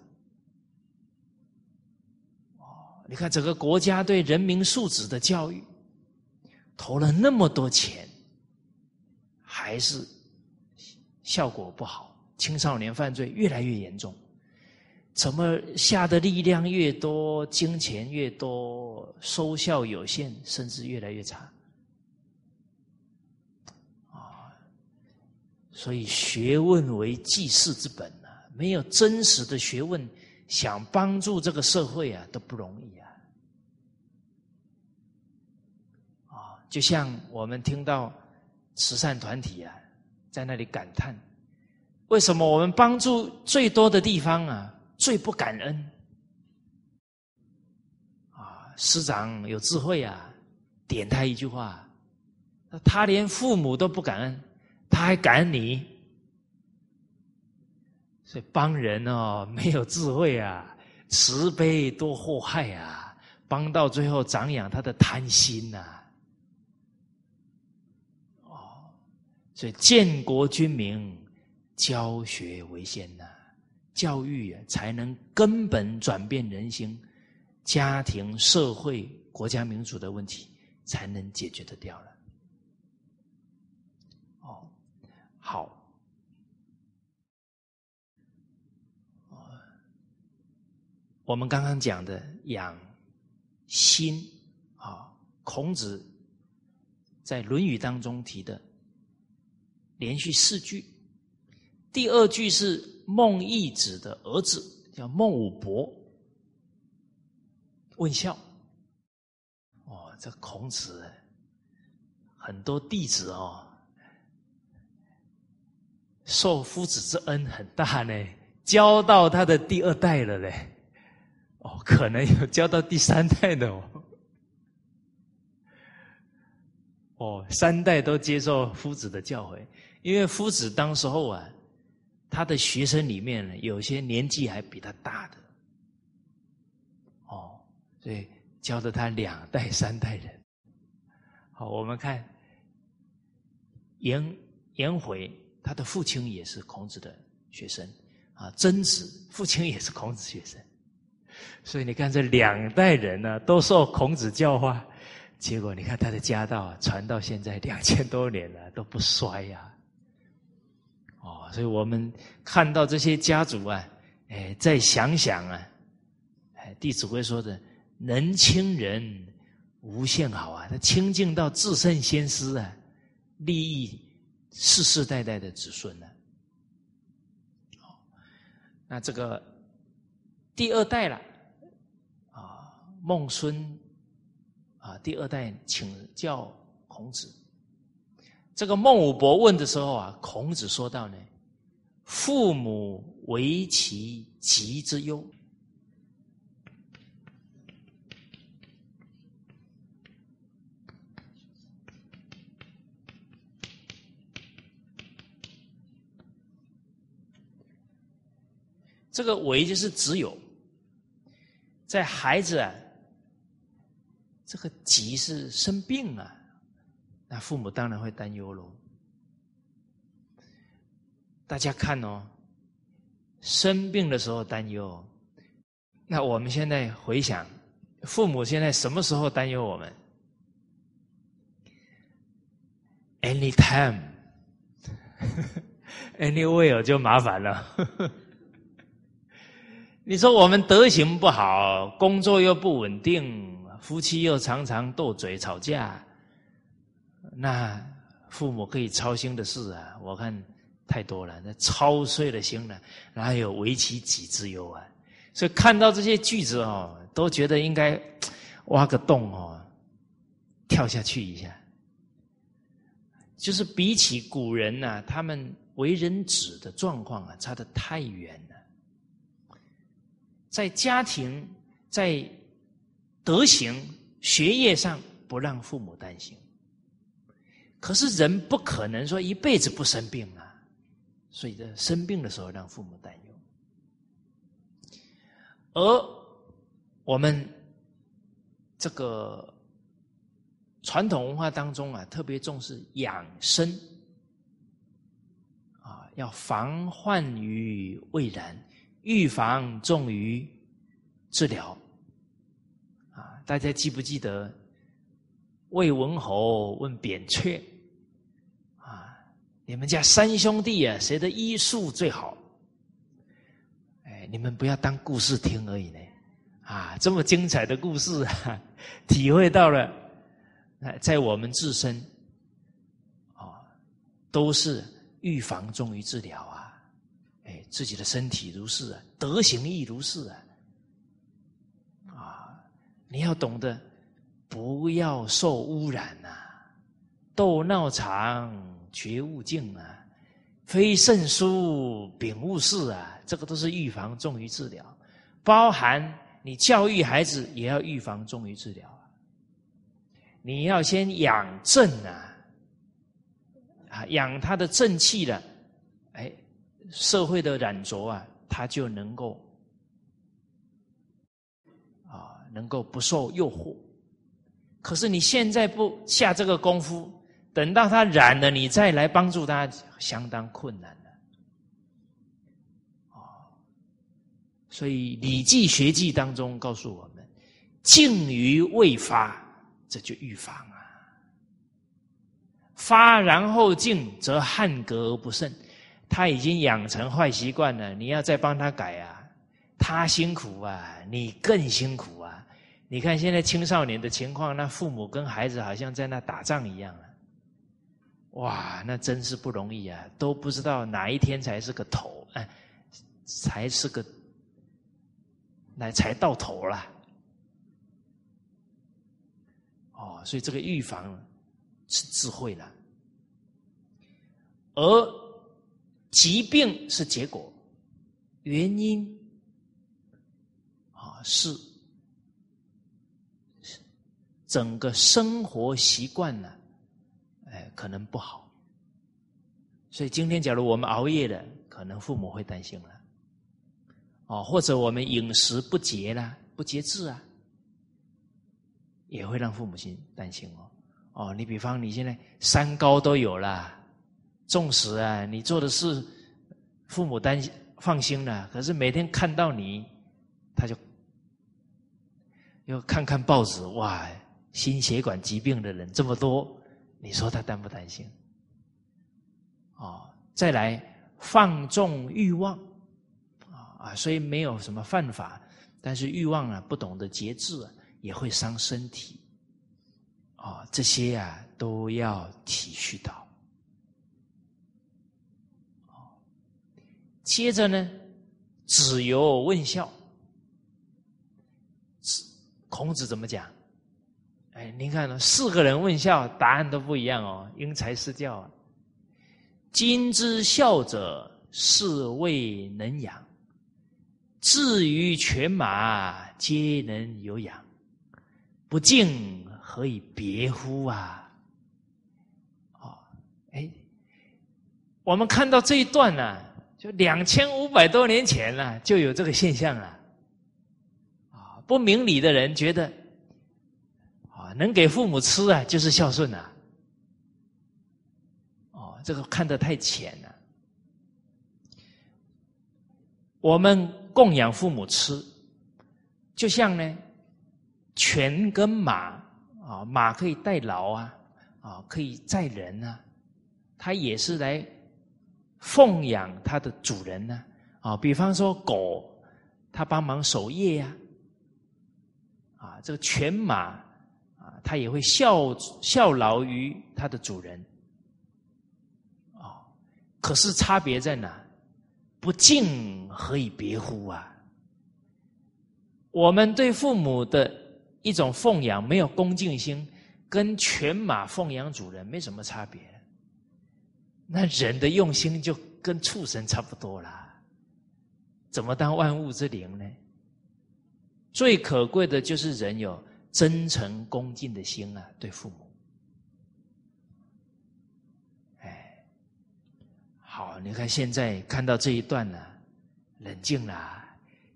哦，你看整个国家对人民素质的教育，投了那么多钱，还是效果不好，青少年犯罪越来越严重。怎么下的力量越多，金钱越多，收效有限，甚至越来越差。啊，所以学问为济世之本啊，没有真实的学问，想帮助这个社会啊，都不容易啊。啊，就像我们听到慈善团体啊，在那里感叹，为什么我们帮助最多的地方啊，最不感恩？啊师长有智慧啊，点他一句话，他连父母都不感恩，他还感恩你，所以帮人哦没有智慧啊，慈悲多祸害啊，帮到最后长养他的贪心呐，所以建国军民，教学为先呐，教育啊才能根本转变人心。家庭、社会、国家、民主的问题才能解决得掉了。哦，好。我们刚刚讲的养心啊，孔子在《论语》当中提的连续四句，第二句是孟懿子的儿子叫孟武伯。问孝，哦，这孔子很多弟子哦，受夫子之恩很大呢，教到他的第二代了嘞，哦，可能有教到第三代的哦，哦，三代都接受夫子的教诲，因为夫子当时候啊，他的学生里面呢，有些年纪还比他大的。哦所以教了他两代三代人。好，我们看颜颜回，他的父亲也是孔子的学生啊。曾子父亲也是孔子学生，所以你看这两代人呢，都受孔子教化，结果你看他的家道啊，传到现在两千多年了都不衰呀。所以我们看到这些家族啊，哎，再想想啊，哎，《弟子规》说的。能亲人无限好啊！他清净到至圣先师啊，利益世世代代的子孙呢。好，那这个第二代了啊，孟孙啊，第二代请教孔子。这个孟武伯问的时候啊，孔子说到呢：“父母为其疾之忧。”这个“为”就是只有，在孩子啊，这个急是生病啊，那父母当然会担忧喽。大家看哦，生病的时候担忧，那我们现在回想，父母现在什么时候担忧我们？Anytime，anywhere 就麻烦了。你说我们德行不好，工作又不稳定，夫妻又常常斗嘴吵架，那父母可以操心的事啊，我看太多了，那操碎了心了，哪有为其己之忧啊？所以看到这些句子哦，都觉得应该挖个洞哦，跳下去一下。就是比起古人呐，他们为人子的状况啊，差得太远了。在家庭、在德行、学业上不让父母担心，可是人不可能说一辈子不生病啊，所以在生病的时候让父母担忧。而我们这个传统文化当中啊，特别重视养生啊，要防患于未然。预防重于治疗，啊！大家记不记得魏文侯问扁鹊？你们家三兄弟啊，谁的医术最好？哎，你们不要当故事听而已呢，啊！这么精彩的故事啊，体会到了，在我们自身，啊，都是预防重于治疗啊！哎，自己的身体如是啊，德行亦如是啊！啊，你要懂得不要受污染呐，斗闹场觉悟净啊，非圣书禀悟事啊，这个都是预防重于治疗，包含。你教育孩子也要预防重于治疗啊！你要先养正啊，啊，养他的正气了，哎，社会的染浊啊，他就能够啊，能够不受诱惑。可是你现在不下这个功夫，等到他染了，你再来帮助他，相当困难了。哦。所以《礼记学记》当中告诉我们：“静于未发，这就预防啊；发然后静，则汉格而不胜。他已经养成坏习惯了，你要再帮他改啊，他辛苦啊，你更辛苦啊。你看现在青少年的情况，那父母跟孩子好像在那打仗一样！哇，那真是不容易啊，都不知道哪一天才是个头，哎，才是个。”那才到头了，哦，所以这个预防是智慧了，而疾病是结果，原因啊是整个生活习惯呢，哎，可能不好，所以今天假如我们熬夜了，可能父母会担心了。哦，或者我们饮食不节啦，不节制啊，也会让父母亲担心哦。哦，你比方你现在三高都有了，纵使啊，你做的事父母担心放心了，可是每天看到你，他就要看看报纸，哇，心血管疾病的人这么多，你说他担不担心？哦，再来放纵欲望。啊，所以没有什么犯法，但是欲望啊，不懂得节制，也会伤身体。啊，这些啊都要体恤到。接着呢，子游问孝，孔子怎么讲？哎，您看呢，四个人问孝，答案都不一样哦，因材施教啊。今之孝者，是谓能养。至于犬马，皆能有养，不敬何以别乎啊？哦，哎，我们看到这一段呢，就两千五百多年前呢，就有这个现象了。啊，不明理的人觉得，能给父母吃啊，就是孝顺呐。哦，这个看得太浅了。我们。供养父母吃，就像呢，犬跟马啊，马可以代劳啊，啊，可以载人啊，它也是来奉养它的主人呢，啊，比方说狗，它帮忙守夜呀，啊，这个犬马啊，它也会效效劳于它的主人，啊，可是差别在哪？不敬何以别乎啊？我们对父母的一种奉养，没有恭敬心，跟犬马奉养主人没什么差别。那人的用心就跟畜生差不多啦。怎么当万物之灵呢？最可贵的就是人有真诚恭敬的心啊，对父母。哎好，你看现在看到这一段呢，冷静了。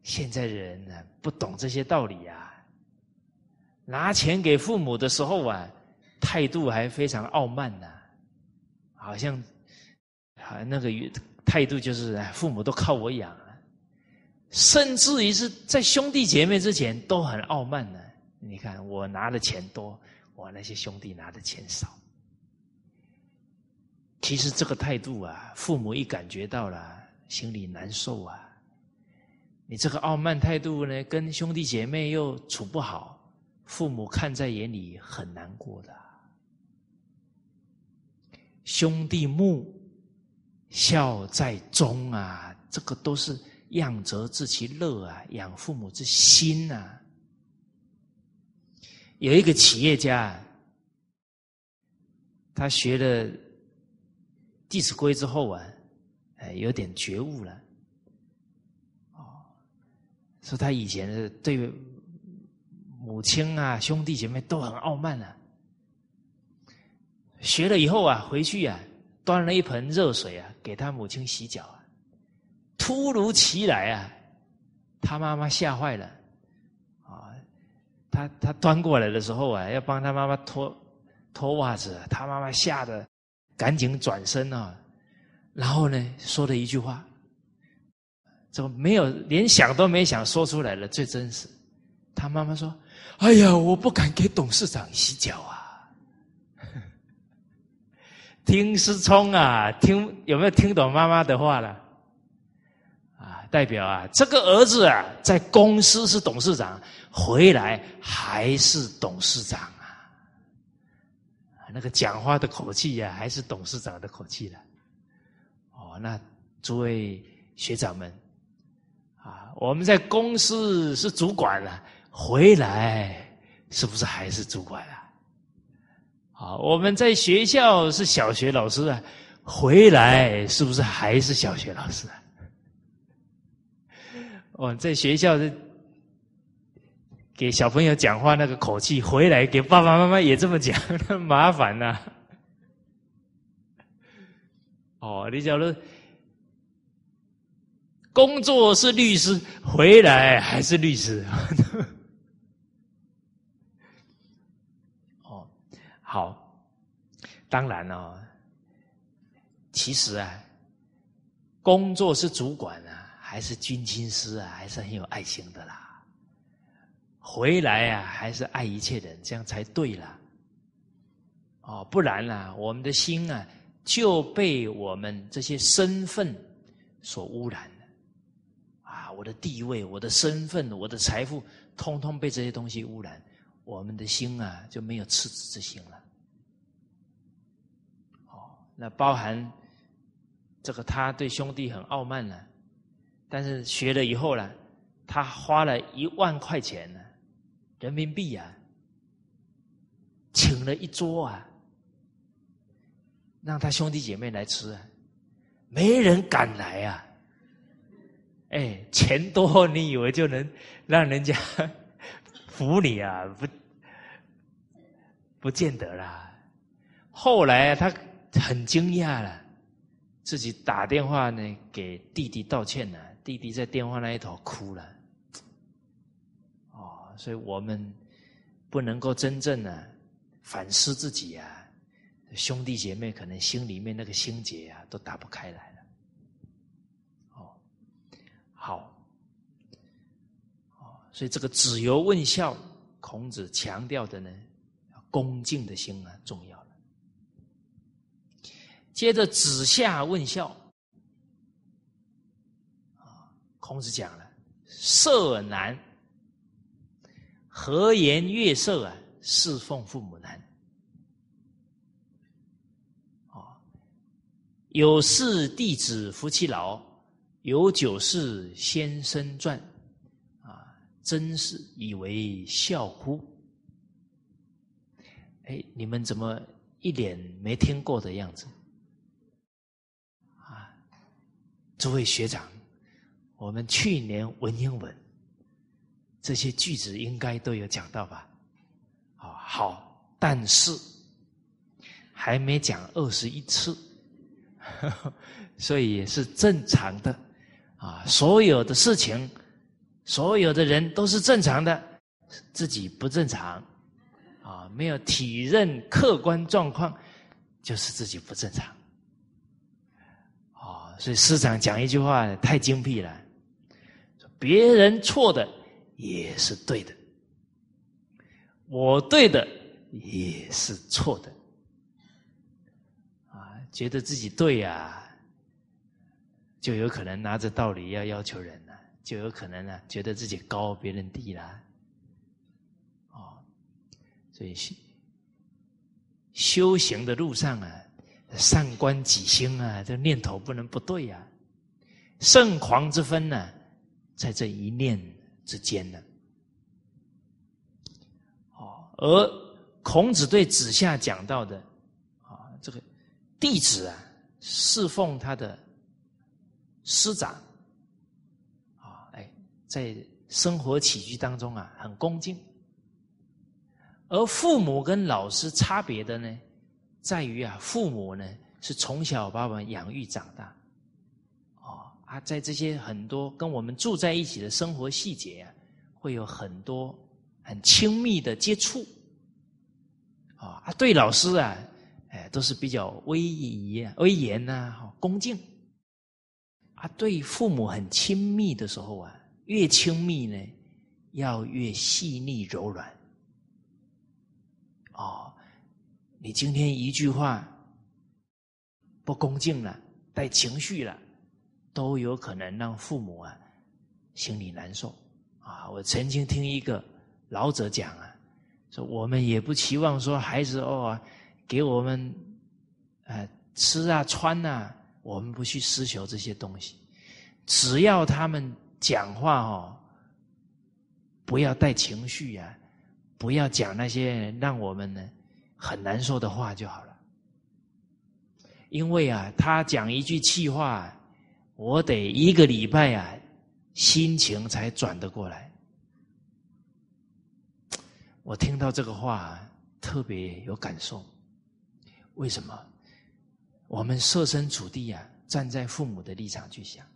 现在的人呢不懂这些道理啊，拿钱给父母的时候啊，态度还非常傲慢呢，好像啊那个态度就是父母都靠我养啊，甚至于是在兄弟姐妹之前都很傲慢呢。你看我拿的钱多，我那些兄弟拿的钱少。其实这个态度啊，父母一感觉到了，心里难受啊。你这个傲慢态度呢，跟兄弟姐妹又处不好，父母看在眼里很难过的。兄弟睦，孝在中啊，这个都是养则知其乐啊，养父母之心啊。有一个企业家，他学了《弟子规》之后啊，哎，有点觉悟了。哦，说他以前是对母亲啊、兄弟姐妹都很傲慢啊。学了以后啊，回去啊，端了一盆热水啊，给他母亲洗脚啊。突如其来啊，他妈妈吓坏了！他他端过来的时候啊，要帮他妈妈脱脱袜子，他妈妈吓得赶紧转身啊，然后呢，说了一句话，怎么没有连想都没想说出来了？最真实，他妈妈说：“哎呀，我不敢给董事长洗脚啊。”听思聪啊，听有没有听懂妈妈的话了？啊，代表啊，这个儿子啊，在公司是董事长，回来还是董事长啊？那个讲话的口气呀，还是董事长的口气了。哦，那诸位学长们啊，我们在公司是主管了，回来是不是还是主管啊？啊，我们在学校是小学老师啊，回来是不是还是小学老师啊？哦，在学校是给小朋友讲话那个口气，回来给爸爸妈妈也这么讲，那麻烦呐。哦，你假如工作是律师，回来还是律师。哦好，当然了，其实啊，工作是主管啊，还是军亲师啊，还是很有爱心的啦。回来啊，还是爱一切人，这样才对啦。哦，不然啊，我们的心啊，就被我们这些身份所污染了。啊，我的地位、我的身份、我的财富，通通被这些东西污染。我们的心啊，就没有赤子之心了。哦，那包含这个，他对兄弟很傲慢呢，但是学了以后呢，他花了一万块钱呢，人民币啊，请了一桌啊，让他兄弟姐妹来吃，啊，没人敢来啊。哎，钱多，你以为就能让人家？服你啊，不，不见得啦。后来他很惊讶了，自己打电话呢给弟弟道歉了，弟弟在电话那一头哭了。所以我们不能够真正的反思自己啊，兄弟姐妹可能心里面那个心结啊都打不开来了。哦，好。所以这个子由问孝，孔子强调的呢，恭敬的心啊，重要了。接着子夏问孝，孔子讲了，色难，和颜悦色啊，侍奉父母难。啊，有事弟子服其老，有酒事先生传。啊真是以为笑乎？哎，你们怎么一脸没听过的样子？啊，诸位学长，我们去年文言文这些句子应该都有讲到吧？啊，好，但是还没讲二十一次，所以也是正常的啊，所有的事情。所有的人都是正常的，自己不正常，啊，没有体认客观状况，就是自己不正常，啊，所以师长讲一句话太精辟了，别人错的也是对的，我对的也是错的，啊，觉得自己对呀，就有可能拿着道理要要求人了。就有可能呢，觉得自己高，别人低啦。哦，所以修行的路上啊，上观己心啊，这念头不能不对呀。圣狂之分呢，在这一念之间呢。哦，而孔子对子夏讲到的啊，这个弟子啊，侍奉他的师长啊，哎，在生活起居当中啊，很恭敬。而父母跟老师差别的呢，在于啊，父母呢是从小把我们养育长大。啊，在这些很多跟我们住在一起的生活细节啊，会有很多很亲密的接触。啊，对老师啊，哎，都是比较威仪、威严呐，恭敬。啊，对父母很亲密的时候啊，越亲密呢，要越细腻柔软。哦，你今天一句话不恭敬了，带情绪了。都有可能让父母啊心里难受啊！我曾经听一个老者讲啊，说我们也不期望说孩子哦给我们呃吃啊穿啊，我们不去奢求这些东西，只要他们讲话哦不要带情绪啊，不要讲那些让我们呢很难受的话就好了。因为啊，他讲一句气话。我得一个礼拜啊，心情才转得过来。我听到这个话特别有感受。为什么？我们设身处地啊，站在父母的立场去想，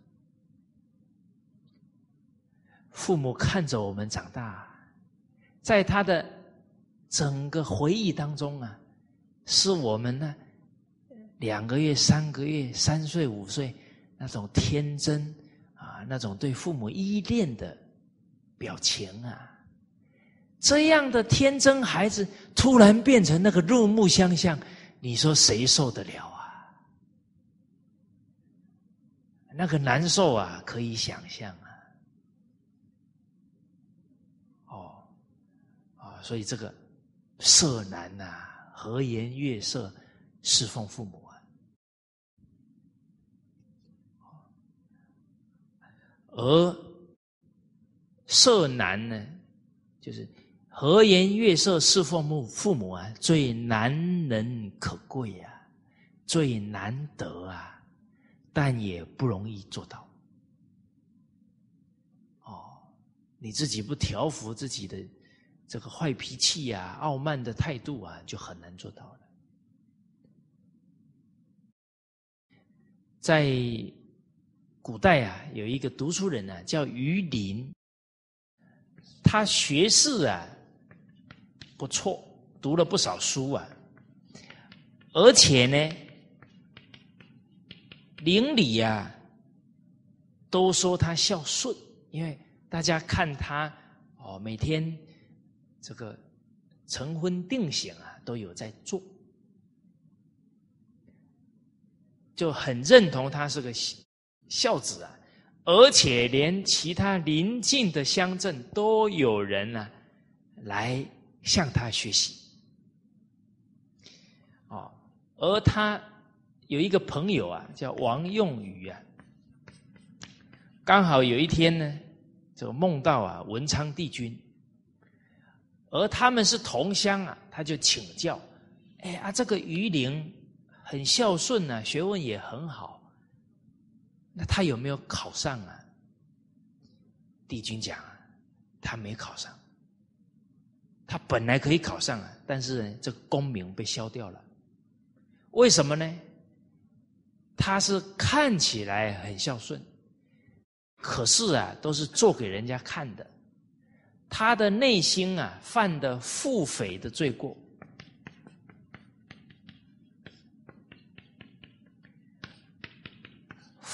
父母看着我们长大，在他的整个回忆当中啊，是我们呢两个月、三个月、三岁、五岁。那种天真啊，那种对父母依恋的表情啊，这样的天真孩子突然变成那个入木相向，你说谁受得了啊？那个难受啊，可以想象啊。哦，啊，所以这个色难呐，和颜悦色侍奉父母。而色难呢，就是和颜悦色侍奉母父母啊，最难能可贵啊，最难得啊，但也不容易做到。哦，你自己不调服自己的这个坏脾气呀、傲慢的态度啊，就很难做到了。在。古代啊，有一个读书人呢，叫于林。他学识啊不错，读了不少书啊，而且呢，邻里呀都说他孝顺，因为大家看他哦，每天这个成婚定省啊都有在做，就很认同他是个。孝子啊，而且连其他邻近的乡镇都有人呢，来向他学习。哦，而他有一个朋友啊，叫王用宇啊，刚好有一天呢，就梦到啊文昌帝君，而他们是同乡啊，他就请教，哎啊，这个于陵很孝顺啊，学问也很好。那他有没有考上啊？帝君讲，他没考上。他本来可以考上啊，但是这个功名被消掉了。为什么呢？他是看起来很孝顺，可是啊，都是做给人家看的。他的内心啊，犯的腹诽的罪过。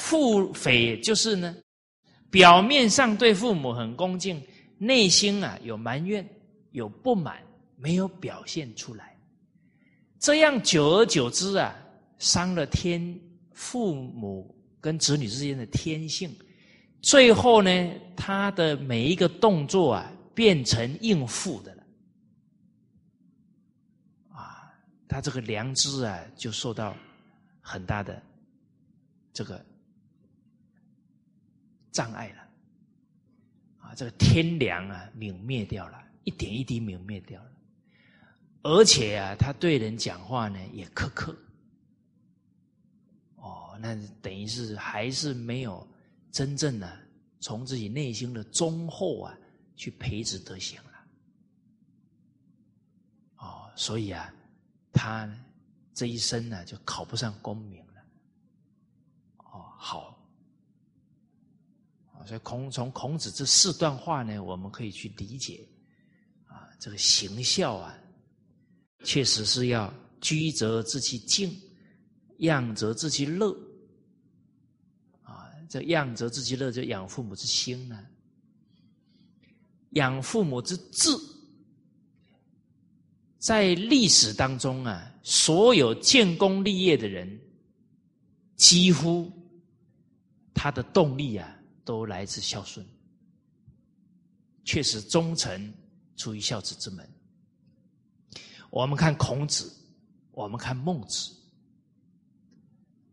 父匪就是呢，表面上对父母很恭敬，内心啊有埋怨、有不满，没有表现出来。这样久而久之啊，伤了天父母跟子女之间的天性。最后呢，他的每一个动作啊，变成应付的了。啊他这个良知啊，就受到很大的这个障碍了。啊，这个天良啊，泯灭掉了，一点一滴泯灭掉了。而且啊，他对人讲话呢也苛刻。哦，那等于是还是没有真正的从自己内心的忠厚啊去培植德行了。哦，所以啊，他这一生呢就考不上功名了。哦，好。所以孔从孔子这四段话呢，我们可以去理解，啊，这个行孝啊，确实是要居则知其静，养则知其乐，啊，这养则知其乐，就养父母之心呢，养父母之志，在历史当中啊，所有建功立业的人，几乎他的动力啊。都来自孝顺，确实忠诚出于孝子之门。我们看孔子，我们看孟子，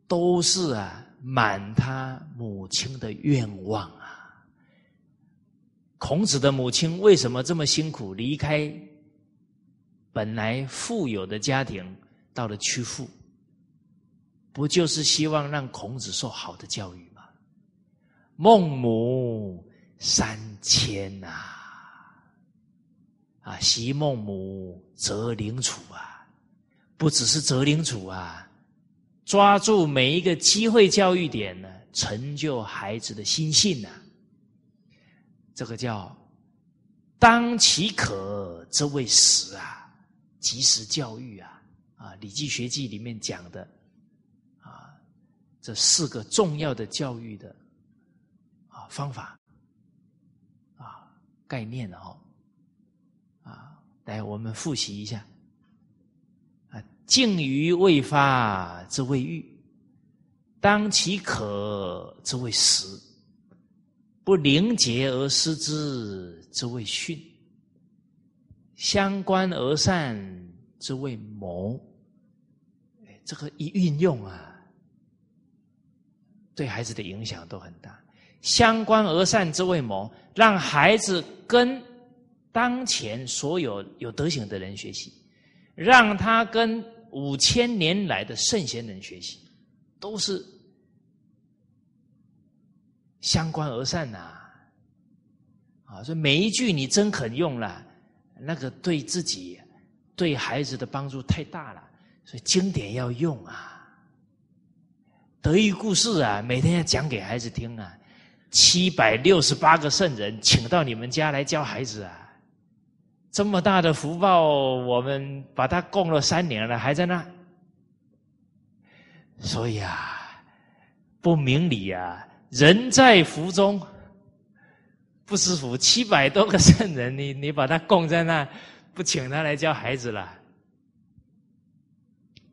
都是啊满他母亲的愿望啊。孔子的母亲为什么这么辛苦离开本来富有的家庭，到了曲阜，不就是希望让孔子受好的教育？孟母三迁呐，啊，习孟母，择邻处啊，不只是择邻处啊，抓住每一个机会教育点呢，成就孩子的心性呐。这个叫当其可则为时啊，及时教育啊，啊，《礼记学记》里面讲的啊，这四个重要的教育的。方法啊，概念哦，啊，来我们复习一下啊，敬于未发之谓欲，当其可之谓时，不灵结而失之之谓训，相关而善之谓谋。这个一运用啊，对孩子的影响都很大。相关而善之谓谋，让孩子跟当前所有有德行的人学习，让他跟五千年来的圣贤人学习，都是相关而善呐。啊，所以每一句你真肯用了，那个对自己、对孩子的帮助太大了。所以经典要用啊，德育故事啊，每天要讲给孩子听啊。七百六十八个圣人，请到你们家来教孩子啊！这么大的福报，我们把它供了三年了，还在那。所以啊，不明理啊！人在福中不知福，七百多个圣人，你你把他供在那，不请他来教孩子了。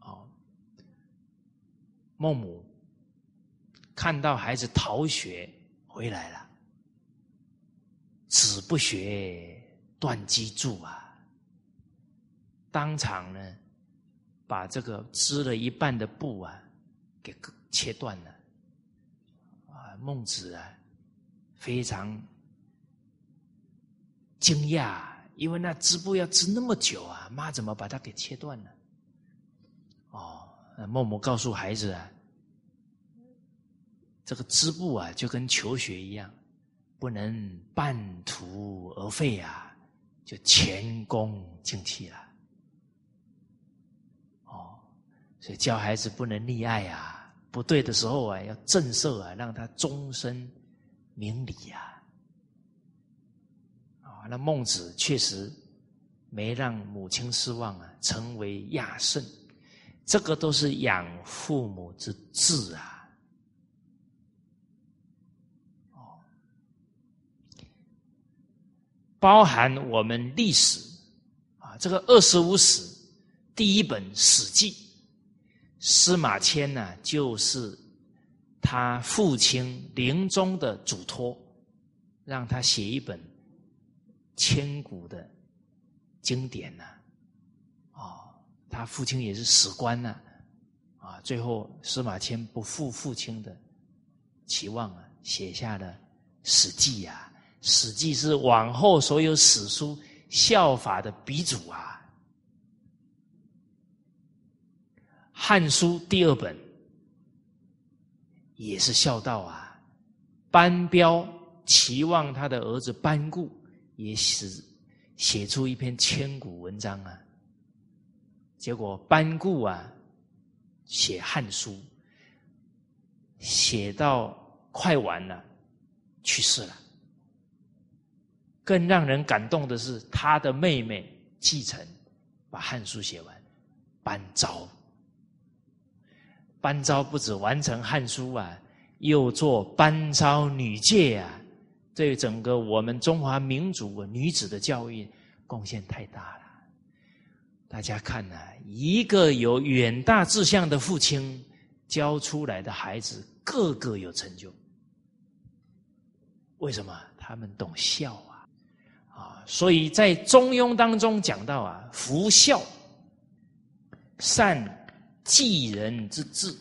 哦，孟母看到孩子逃学。回来了，子不学，断机杼啊！当场呢，把这个织了一半的布啊，给切断了。啊，孟子啊，非常惊讶，因为那织布要织那么久啊，妈怎么把它给切断了？哦，那孟母告诉孩子啊。这个织布啊，就跟求学一样，不能半途而废啊，就前功尽弃了。哦，所以教孩子不能溺爱啊，不对的时候啊，要震慑啊，让他终身明理呀。啊，那孟子确实没让母亲失望啊，成为亚圣，这个都是养父母之志啊。包含我们历史啊，这个二十五史第一本《史记》，司马迁呢，就是他父亲临终的嘱托，让他写一本千古的经典呢。哦，他父亲也是史官呐，啊，最后司马迁不负父亲的期望啊，写下了《史记》呀，《史记》是往后所有史书效法的鼻祖啊，《汉书》第二本也是孝道啊，班彪期望他的儿子班固也是写出一篇千古文章啊。结果班固啊，写《汉书》，写到快完了，去世了。更让人感动的是，他的妹妹继承，把《汉书》写完。班昭，班昭不止完成《汉书》啊，又做班昭女诫啊，对整个我们中华民族女子的教育贡献太大了。大家看呐，一个有远大志向的父亲教出来的孩子，个个有成就。为什么？他们懂孝啊！所以在《中庸》当中讲到啊，夫孝，善济人之志，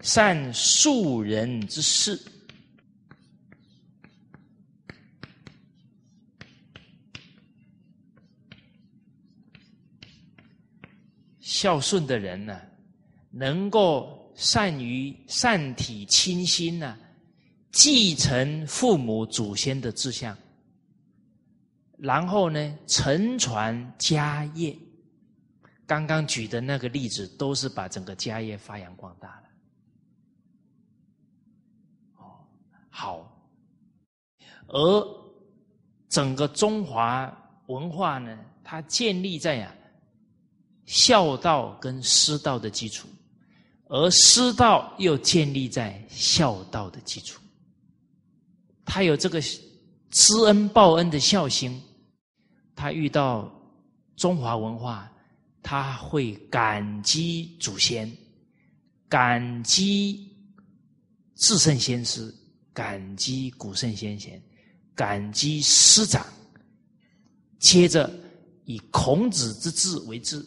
善恕人之事。孝顺的人呢，能够善于善体亲心呢，继承父母祖先的志向，然后呢，承传家业。刚刚举的那个例子，都是把整个家业发扬光大了。哦，好，而整个中华文化呢，它建立在呀。孝道跟师道的基础，而师道又建立在孝道的基础。他有这个知恩报恩的孝心，他遇到中华文化，他会感激祖先，感激至圣先师，感激古圣先贤，感激师长，接着以孔子之治为治。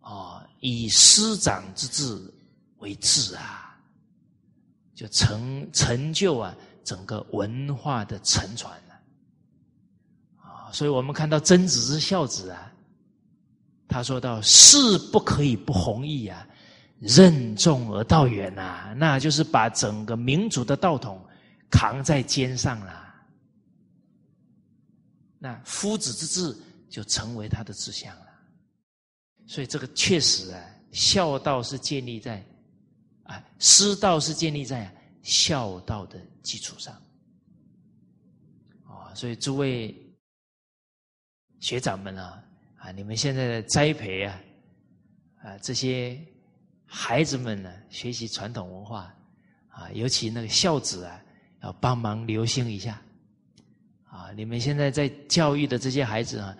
啊，以师长之志为志啊，就成成就啊整个文化的沉船了啊。所以我们看到曾子之孝子啊，他说到：“事不可以不弘毅啊，任重而道远呐。”那就是把整个民族的道统扛在肩上了。那夫子之志就成为他的志向了。所以这个确实啊，孝道是建立在啊，师道是建立在孝道的基础上啊。所以诸位学长们啊，啊，你们现在的栽培啊，啊，这些孩子们呢，学习传统文化啊，尤其那个孝子啊，要帮忙留心一下啊。你们现在在教育的这些孩子啊，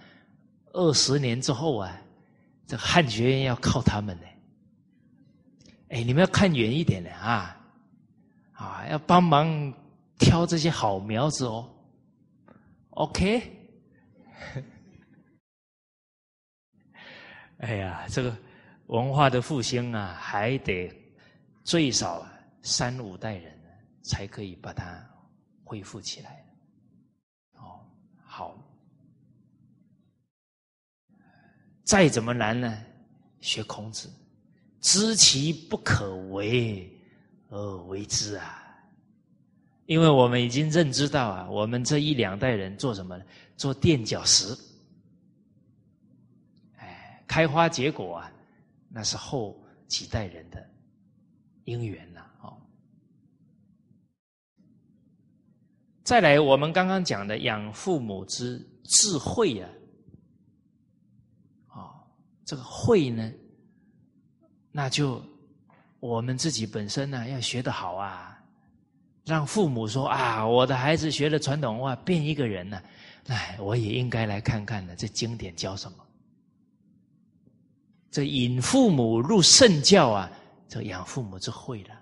二十年之后啊。这汉学院要靠他们呢，哎，你们要看远一点的啊，啊，要帮忙挑这些好苗子哦。OK，哎呀，这个文化的复兴啊，还得最少三五代人才可以把它恢复起来。哦，好。再怎么难呢？学孔子，知其不可为而为之啊！因为我们已经认知到啊，我们这一两代人做什么呢？做垫脚石，哎，开花结果啊，那是后几代人的因缘呐！哦，再来，我们刚刚讲的养父母之智慧啊。这个慧呢，那就我们自己本身呢要学得好啊，让父母说啊，我的孩子学了传统文化变一个人呢，哎，我也应该来看看呢，这经典教什么？这引父母入圣教啊，这养父母之会了。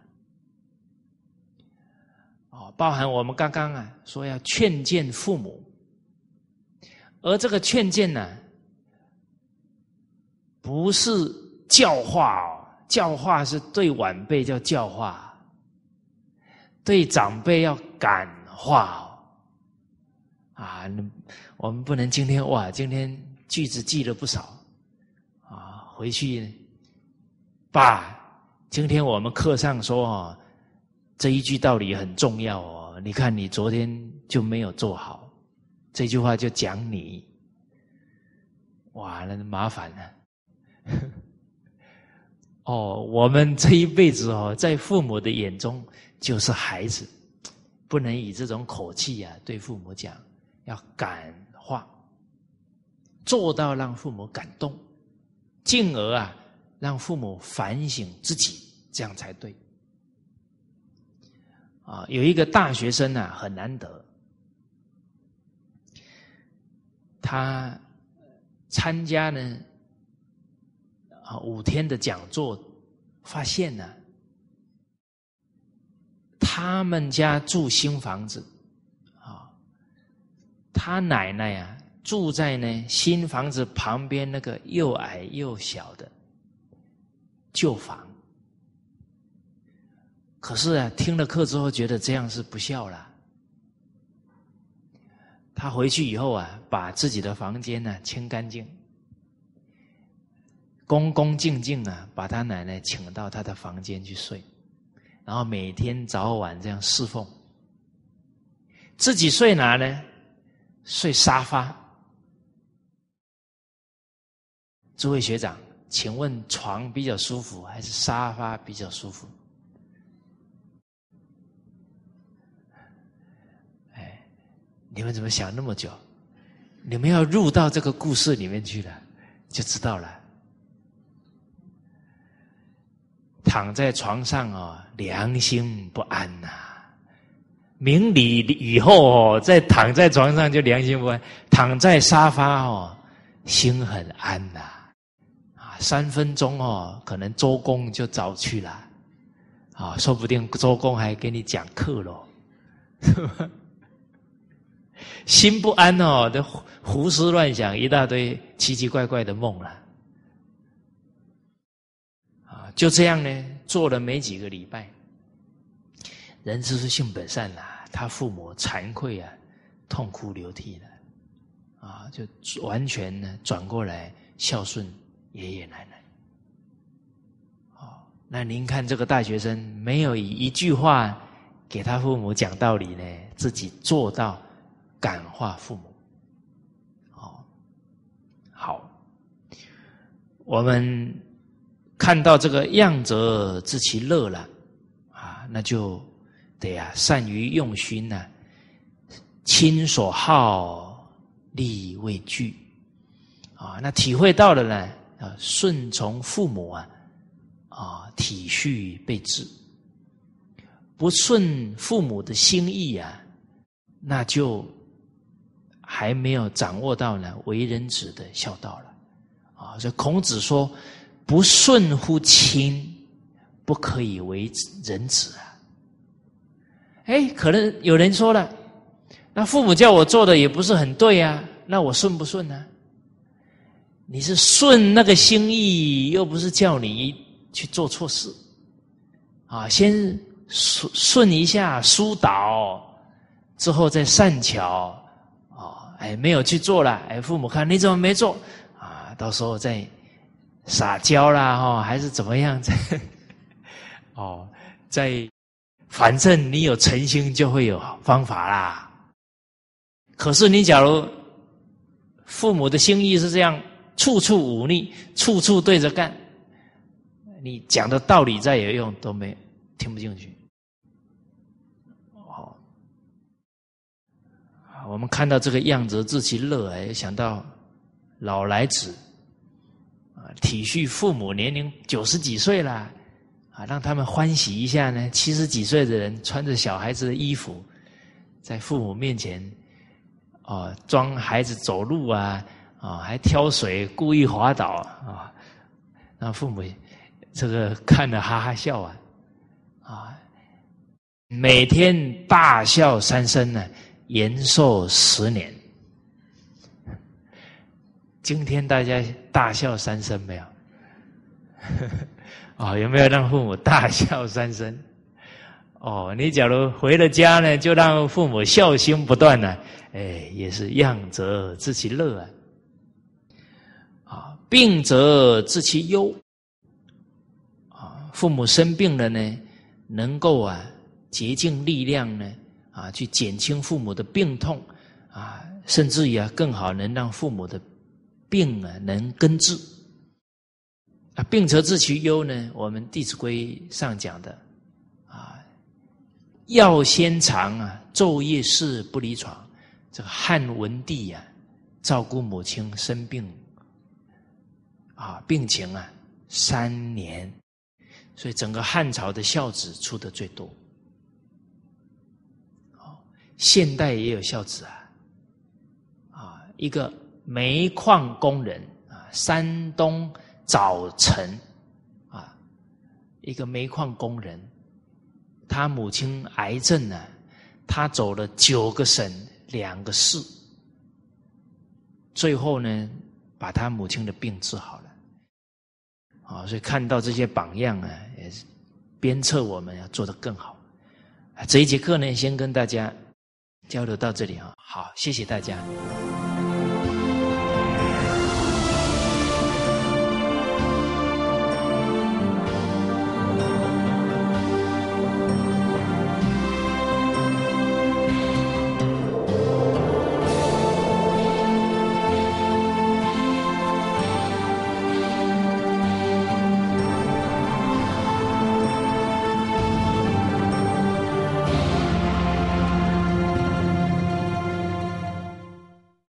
哦，包含我们刚刚啊说要劝谏父母而这个劝谏呢，不是教化哦，教化是对晚辈叫教化，对长辈要感化。啊，我们不能今天哇，今天句子记了不少啊，回去爸，今天我们课上说哦，这一句道理很重要哦，你看你昨天就没有做好。这句话就讲你，哇，那麻烦了。哦，我们这一辈子哦，在父母的眼中就是孩子，不能以这种口气啊对父母讲，要感化，做到让父母感动，进而啊让父母反省自己，这样才对。啊，有一个大学生啊，很难得。他参加呢啊五天的讲座，发现呢，他们家住新房子啊，他奶奶呀住在呢新房子旁边那个又矮又小的旧房，可是啊听了课之后觉得这样是不孝了。他回去以后啊，把自己的房间呢清干净，恭恭敬敬啊，把他奶奶请到他的房间去睡，然后每天早晚这样侍奉。自己睡哪呢？睡沙发。诸位学长，请问床比较舒服还是沙发比较舒服？哎你们怎么想那么久？你们要入到这个故事里面去了，就知道了。躺在床上啊，良心不安呐。明理以后哦，再躺在床上就良心不安，躺在沙发哦，心很安呐。啊，三分钟哦，可能周公就早去了，啊，说不定周公还给你讲课喽。心不安哦，都胡思乱想一大堆奇奇怪怪的梦了，啊，就这样呢，做了没几个礼拜，人之是性本善呐，他父母惭愧啊，痛哭流涕的，啊，就完全呢转过来孝顺爷爷奶奶，哦，那您看这个大学生没有以一句话给他父母讲道理呢，自己做到。感化父母，哦，好，我们看到这个样则知其乐了，啊，那就得呀，善于用心呢，亲所好，力为具，啊，那体会到了呢，啊，顺从父母啊，啊，体恤备至，不顺父母的心意啊，那就。还没有掌握到呢，为人子的孝道了，啊！所以孔子说：“不顺乎亲，不可以为人子啊。”哎，可能有人说了，那父母叫我做的也不是很对啊，那我顺不顺呢？你是顺那个心意，又不是叫你去做错事，啊，先顺顺一下疏导，之后再善巧啊。哎，没有去做了。哎，父母看你怎么没做啊？到时候再撒娇啦，哈，还是怎么样？在 哦，在反正你有诚心，就会有方法啦。可是你假如父母的心意是这样，处处忤逆，处处对着干，你讲的道理再有用都没听不进去。哦我们看到这个样子，自其乐，哎，想到老来子，体恤父母，年龄九十几岁了啊，让他们欢喜一下呢。七十几岁的人穿着小孩子的衣服，在父母面前啊，装孩子走路啊，啊，还挑水，故意滑倒啊，让父母这个看着哈哈笑啊，啊，每天大笑三声呢。延寿十年，今天大家大笑三声没有？哦，有没有让父母大笑三声？哦，你假如回了家呢，就让父母孝心不断呢，哎，也是养则自其乐啊。啊，病则自其忧。啊，父母生病了呢，能够啊竭尽力量呢，啊去减轻父母的病痛，啊，甚至于啊更好能让父母的病啊能根治。啊，病则治其忧呢，我们《弟子规》上讲的。啊药先尝啊，昼夜侍不离床。这个汉文帝呀，照顾母亲生病，啊，病情啊三年，所以整个汉朝的孝子出的最多。好，现代也有孝子啊，啊，一个煤矿工人啊，山东早晨啊，一个煤矿工人。他母亲癌症呢，他走了九个省两个市，最后呢，把他母亲的病治好了。啊，所以看到这些榜样啊，也是鞭策我们要做得更好。这一节课呢，先跟大家交流到这里啊，好，谢谢大家。